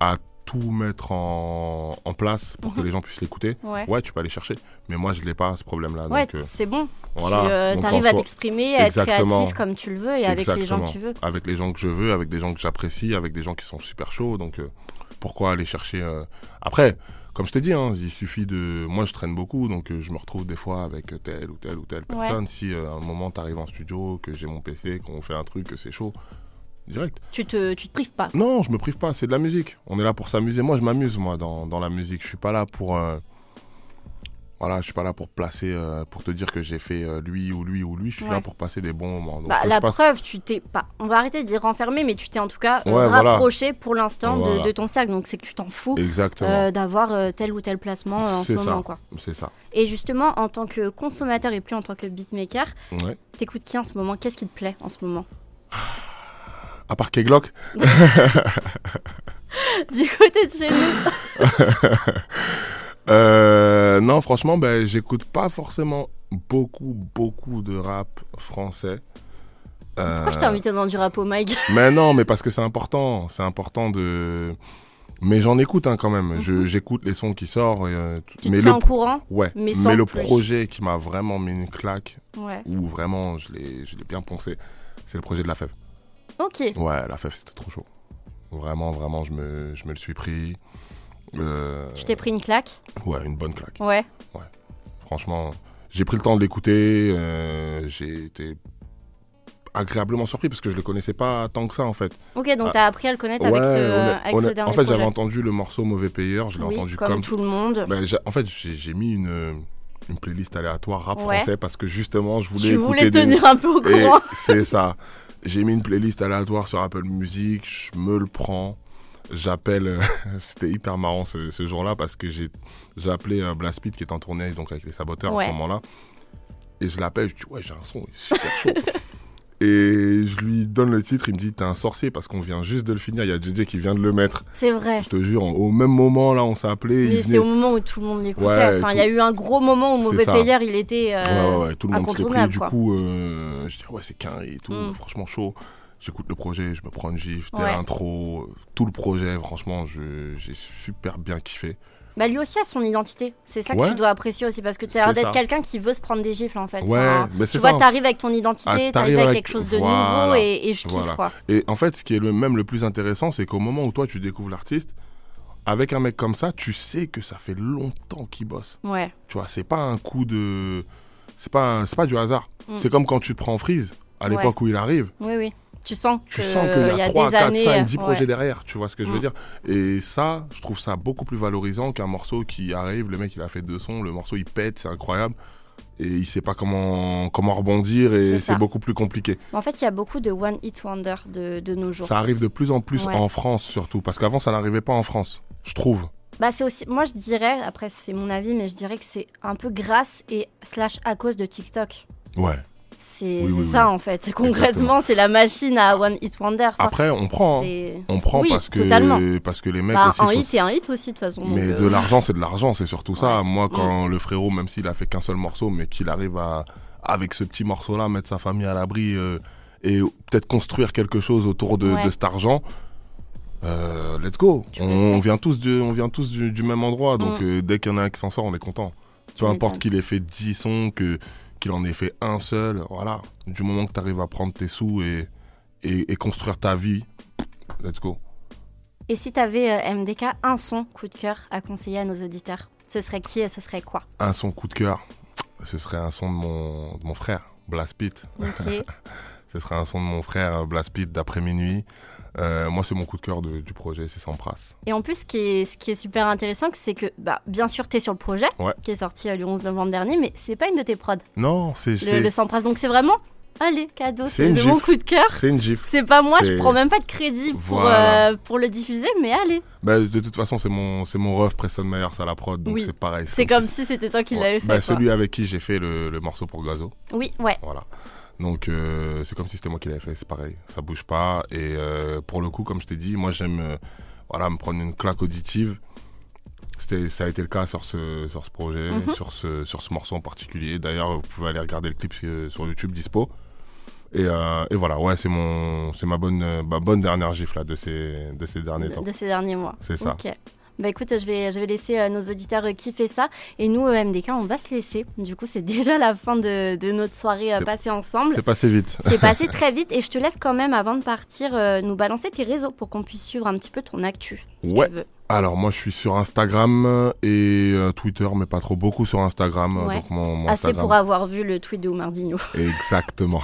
à tout mettre en, en place pour que Mhm. les gens puissent l'écouter, Ouais. ouais, tu peux aller chercher. Mais moi, je l'ai pas ce problème-là. Ouais, euh, c'est bon. voilà. tu euh, arrives à t'exprimer, à être créatif comme tu le veux et avec les gens que tu veux. avec les gens que je veux, avec des gens que j'apprécie, avec des gens qui sont super chauds. Donc euh, pourquoi aller chercher Après, comme je t'ai dit, hein, il suffit de. Moi, je traîne beaucoup, donc je me retrouve des fois avec telle ou telle ou telle Ouais. personne. Si euh, à un moment t'arrives en studio, que j'ai mon PC, qu'on fait un truc, que c'est chaud, direct. Tu te, tu te prives pas. Non, je me prive pas. C'est de la musique. On est là pour s'amuser. Moi, je m'amuse moi dans, dans la musique. Je suis pas là pour. euh, Voilà, je suis pas là pour placer, euh, pour te dire que j'ai fait euh, lui ou lui ou lui. Je suis Ouais. là pour passer des bons moments. Donc, Bah, la passe- preuve, tu t'es pas. On va arrêter de dire renfermé, mais tu t'es en tout cas voilà. rapproché pour l'instant de- Voilà. de, ton cercle. Donc c'est que tu t'en fous Exactement. euh, d'avoir tel ou tel placement en ce ça. moment. Quoi. C'est ça. Et justement, en tant que consommateur et plus en tant que beatmaker, Ouais. t'écoutes qui en ce moment? Qu'est-ce qui te plaît en ce moment? [sighs] À part K-Glock [laughs] Du côté de chez nous [laughs] Euh, non, franchement, ben, j'écoute pas forcément beaucoup, beaucoup de rap français. Euh, Pourquoi je t'ai invité dans du rap au mic Mais non, mais parce que c'est important. C'est important de. Mais j'en écoute hein, quand même. Je- J'écoute les sons qui sortent. euh, Tu mais te le, au courant ouais. mais le plus. projet qui m'a vraiment mis une claque, Ouais. où vraiment je l'ai je l'ai bien poncé, c'est le projet de la fève. Ok. Ouais, la fève, c'était trop chaud. Vraiment, vraiment, je me, je me le suis pris. Euh, Tu t'es pris une claque Ouais, une bonne claque. Ouais. Franchement, j'ai pris le temps de l'écouter. euh, j'ai été agréablement surpris parce que je le connaissais pas tant que ça en fait. Ok, donc Ah. t'as appris à le connaître avec ce, honnête- avec ce dernier en fait, j'avais entendu le morceau Mauvais Payeur, je l'ai oui, entendu comme, comme. tout le monde. Ben, en fait, j'ai mis une, une playlist aléatoire rap Ouais. français parce que justement, je voulais tu écouter voulais des- tenir un peu au courant. c'est ça. J'ai mis une playlist aléatoire sur Apple Music, je me le prends. J'appelle, euh, [laughs] c'était hyper marrant ce, ce jour-là parce que j'ai appelé euh, Blast Pit qui est en tournée donc avec les saboteurs à ce moment-là. Et je l'appelle, je dis ouais j'ai un son, il est super chaud. [laughs] Et je lui donne le titre, il me dit t'es un sorcier parce qu'on vient juste de le finir, il y a JJ qui vient de le mettre. C'est vrai. Je te jure, au même moment là on s'est appelé. Mais c'est au moment où tout le monde l'écoutait. Ouais, enfin, il y a eu un gros moment où Mauvais. Payeur, il était. euh, Ouais, ouais, tout le monde s'est pris. Du coup, euh, je dis, ouais, c'est qu'un et tout, Mm. franchement chaud. J'écoute le projet, je me prends une gifle, l'intro, euh, tout le projet, franchement, j'ai super bien kiffé. Bah, lui aussi a son identité. C'est ça que Ouais. tu dois apprécier aussi parce que tu as l'air d'être quelqu'un qui veut se prendre des gifles en fait. Ouais, Enfin, mais tu vois, t'arrives avec ton Ah, identité, t'arrives t'arrives avec avec- quelque chose de voilà. nouveau et, et je kiffe Voilà. quoi. Et en fait, ce qui est le, même le plus intéressant, c'est qu'au moment où toi, tu découvres l'artiste, avec un mec comme ça, tu sais que ça fait longtemps qu'il bosse. Ouais. Tu vois, c'est pas un coup de. C'est pas, un- c'est pas du hasard. Mm. C'est comme quand tu te prends en freeze, à Ouais. l'époque où il arrive. Oui, oui. Tu sens tu que sens qu'il y il a 3, 4, années, 5, 10 ouais. projets derrière, tu vois ce que je veux Mm. dire Et ça, je trouve ça beaucoup plus valorisant qu'un morceau qui arrive, le mec il a fait deux sons, le morceau il pète, c'est incroyable, et il sait pas comment, comment rebondir, et c'est beaucoup plus compliqué. En fait, il y a beaucoup de one hit wonder de, de nos jours. Ça arrive de plus en plus Ouais. en France surtout, parce qu'avant ça n'arrivait pas en France, je trouve. Bah c'est aussi, moi je dirais, après c'est mon avis, mais je dirais que c'est un peu grâce et slash à cause de TikTok. Ouais. C'est Oui, c'est oui, ça oui. en fait. Concrètement, c'est la machine à one hit wonder. Enfin, Après, on prend, hein. on prend parce, que, totalement. parce que les mecs Bah, aussi... un hit et un hit aussi de toute façon. donc, Mais euh, de l'argent, c'est de l'argent, c'est surtout ça. Moi, quand le frérot, même s'il a fait qu'un seul morceau, mais qu'il arrive à, avec ce petit morceau-là, mettre sa famille à l'abri euh, et peut-être construire quelque chose autour de, Ouais. de cet argent, euh, let's go. On, vient tous, de, on vient tous du, du même endroit, donc Mm. euh, dès qu'il y en a un qui s'en sort, on est content. Tu Peu importe qu'il ait fait 10 sons, que, qu'il en ait fait un seul, voilà. Du moment que tu arrives à prendre tes sous et, et, et construire ta vie, let's go. Et si t'avais euh, MDK un son coup de cœur à conseiller à nos auditeurs, ce serait qui et ce serait quoi? Un son coup de cœur, ce serait un son de mon, de mon frère, Blast Pit. Ok. [laughs] Ce serait un son de mon frère, Blast Pit, d'après minuit. Euh, moi, c'est mon coup de cœur de- du projet, c'est Sampras. Et en plus, ce qui est, ce qui est super intéressant, c'est que, bah, bien sûr, t'es sur le projet, Ouais. qui est sorti euh, le 11 novembre dernier, mais c'est pas une de tes prods, Non, c'est le, le Sampras. Donc c'est vraiment, allez, cadeau, C'est mon coup de cœur. c'est une gifle. C'est pas moi, je prends même pas de crédit pour, Voilà. euh, pour le diffuser, mais allez. Bah, de toute façon, c'est mon, c'est mon ref Preston Myers à la prod, donc Oui. c'est pareil. C'est comme si c'était toi qui Ouais. l'avais fait. Bah, celui avec qui j'ai fait le, le morceau pour Gazo. Oui, ouais. Voilà. Donc, euh, c'est comme si c'était moi qui l'avais fait, c'est pareil. Ça bouge pas. Et euh, pour le coup, comme je t'ai dit, moi, j'aime euh, voilà, me prendre une claque auditive. C'était, ça a été le cas sur ce, sur ce projet, Mhm. sur, ce, sur ce morceau en particulier. D'ailleurs, vous pouvez aller regarder le clip sur YouTube dispo. Et, et voilà, ouais, c'est mon, c'est ma bonne, ma bonne dernière gifle là, de ces, de ces derniers de, temps. de ces derniers mois. C'est ça. Bah écoute, je vais, je vais laisser euh, nos auditeurs euh, kiffer ça. Et nous, euh, MDK, on va se laisser. Du coup, c'est [laughs] déjà la fin de, de notre soirée passée ensemble. C'est passé vite. C'est [laughs] passé très vite et je te laisse quand même, avant de partir, nous balancer tes réseaux pour qu'on puisse suivre un petit peu ton actu. Si Ouais. tu veux. Alors, moi, je suis sur Instagram et euh, Twitter, mais pas trop beaucoup sur Instagram. Ouais. Donc, mon, mon Assez Instagram. pour avoir vu le tweet de Oumardinho. [laughs] Exactement.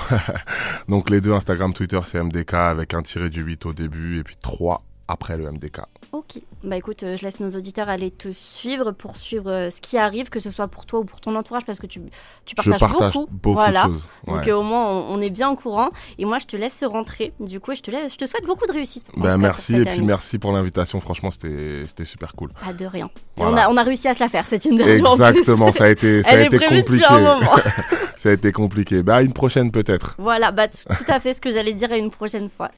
Donc les deux Instagram, Twitter, c'est MDK avec un tiré du 8 au début et puis 3 après le MDK. Ok. Bah écoute, euh, je laisse nos auditeurs aller te suivre pour suivre euh, ce qui arrive, que ce soit pour toi ou pour ton entourage, parce que tu, tu Je partages partage beaucoup. beaucoup, voilà. de choses. Donc euh, au moins on, on est bien au courant. Et moi je te laisse rentrer. Du coup, je te, laisse, je te souhaite beaucoup de réussite. cas, merci et puis année. merci pour l'invitation. Franchement, c'était super cool. Ah, de rien. Voilà. on, a, on a réussi à se la faire cette interview en plus. Exactement, ça a été [laughs] ça Elle a été compliqué. [laughs] ça a été compliqué. Bah une prochaine peut-être. voilà, bah, tout à fait ce que j'allais dire à une prochaine fois.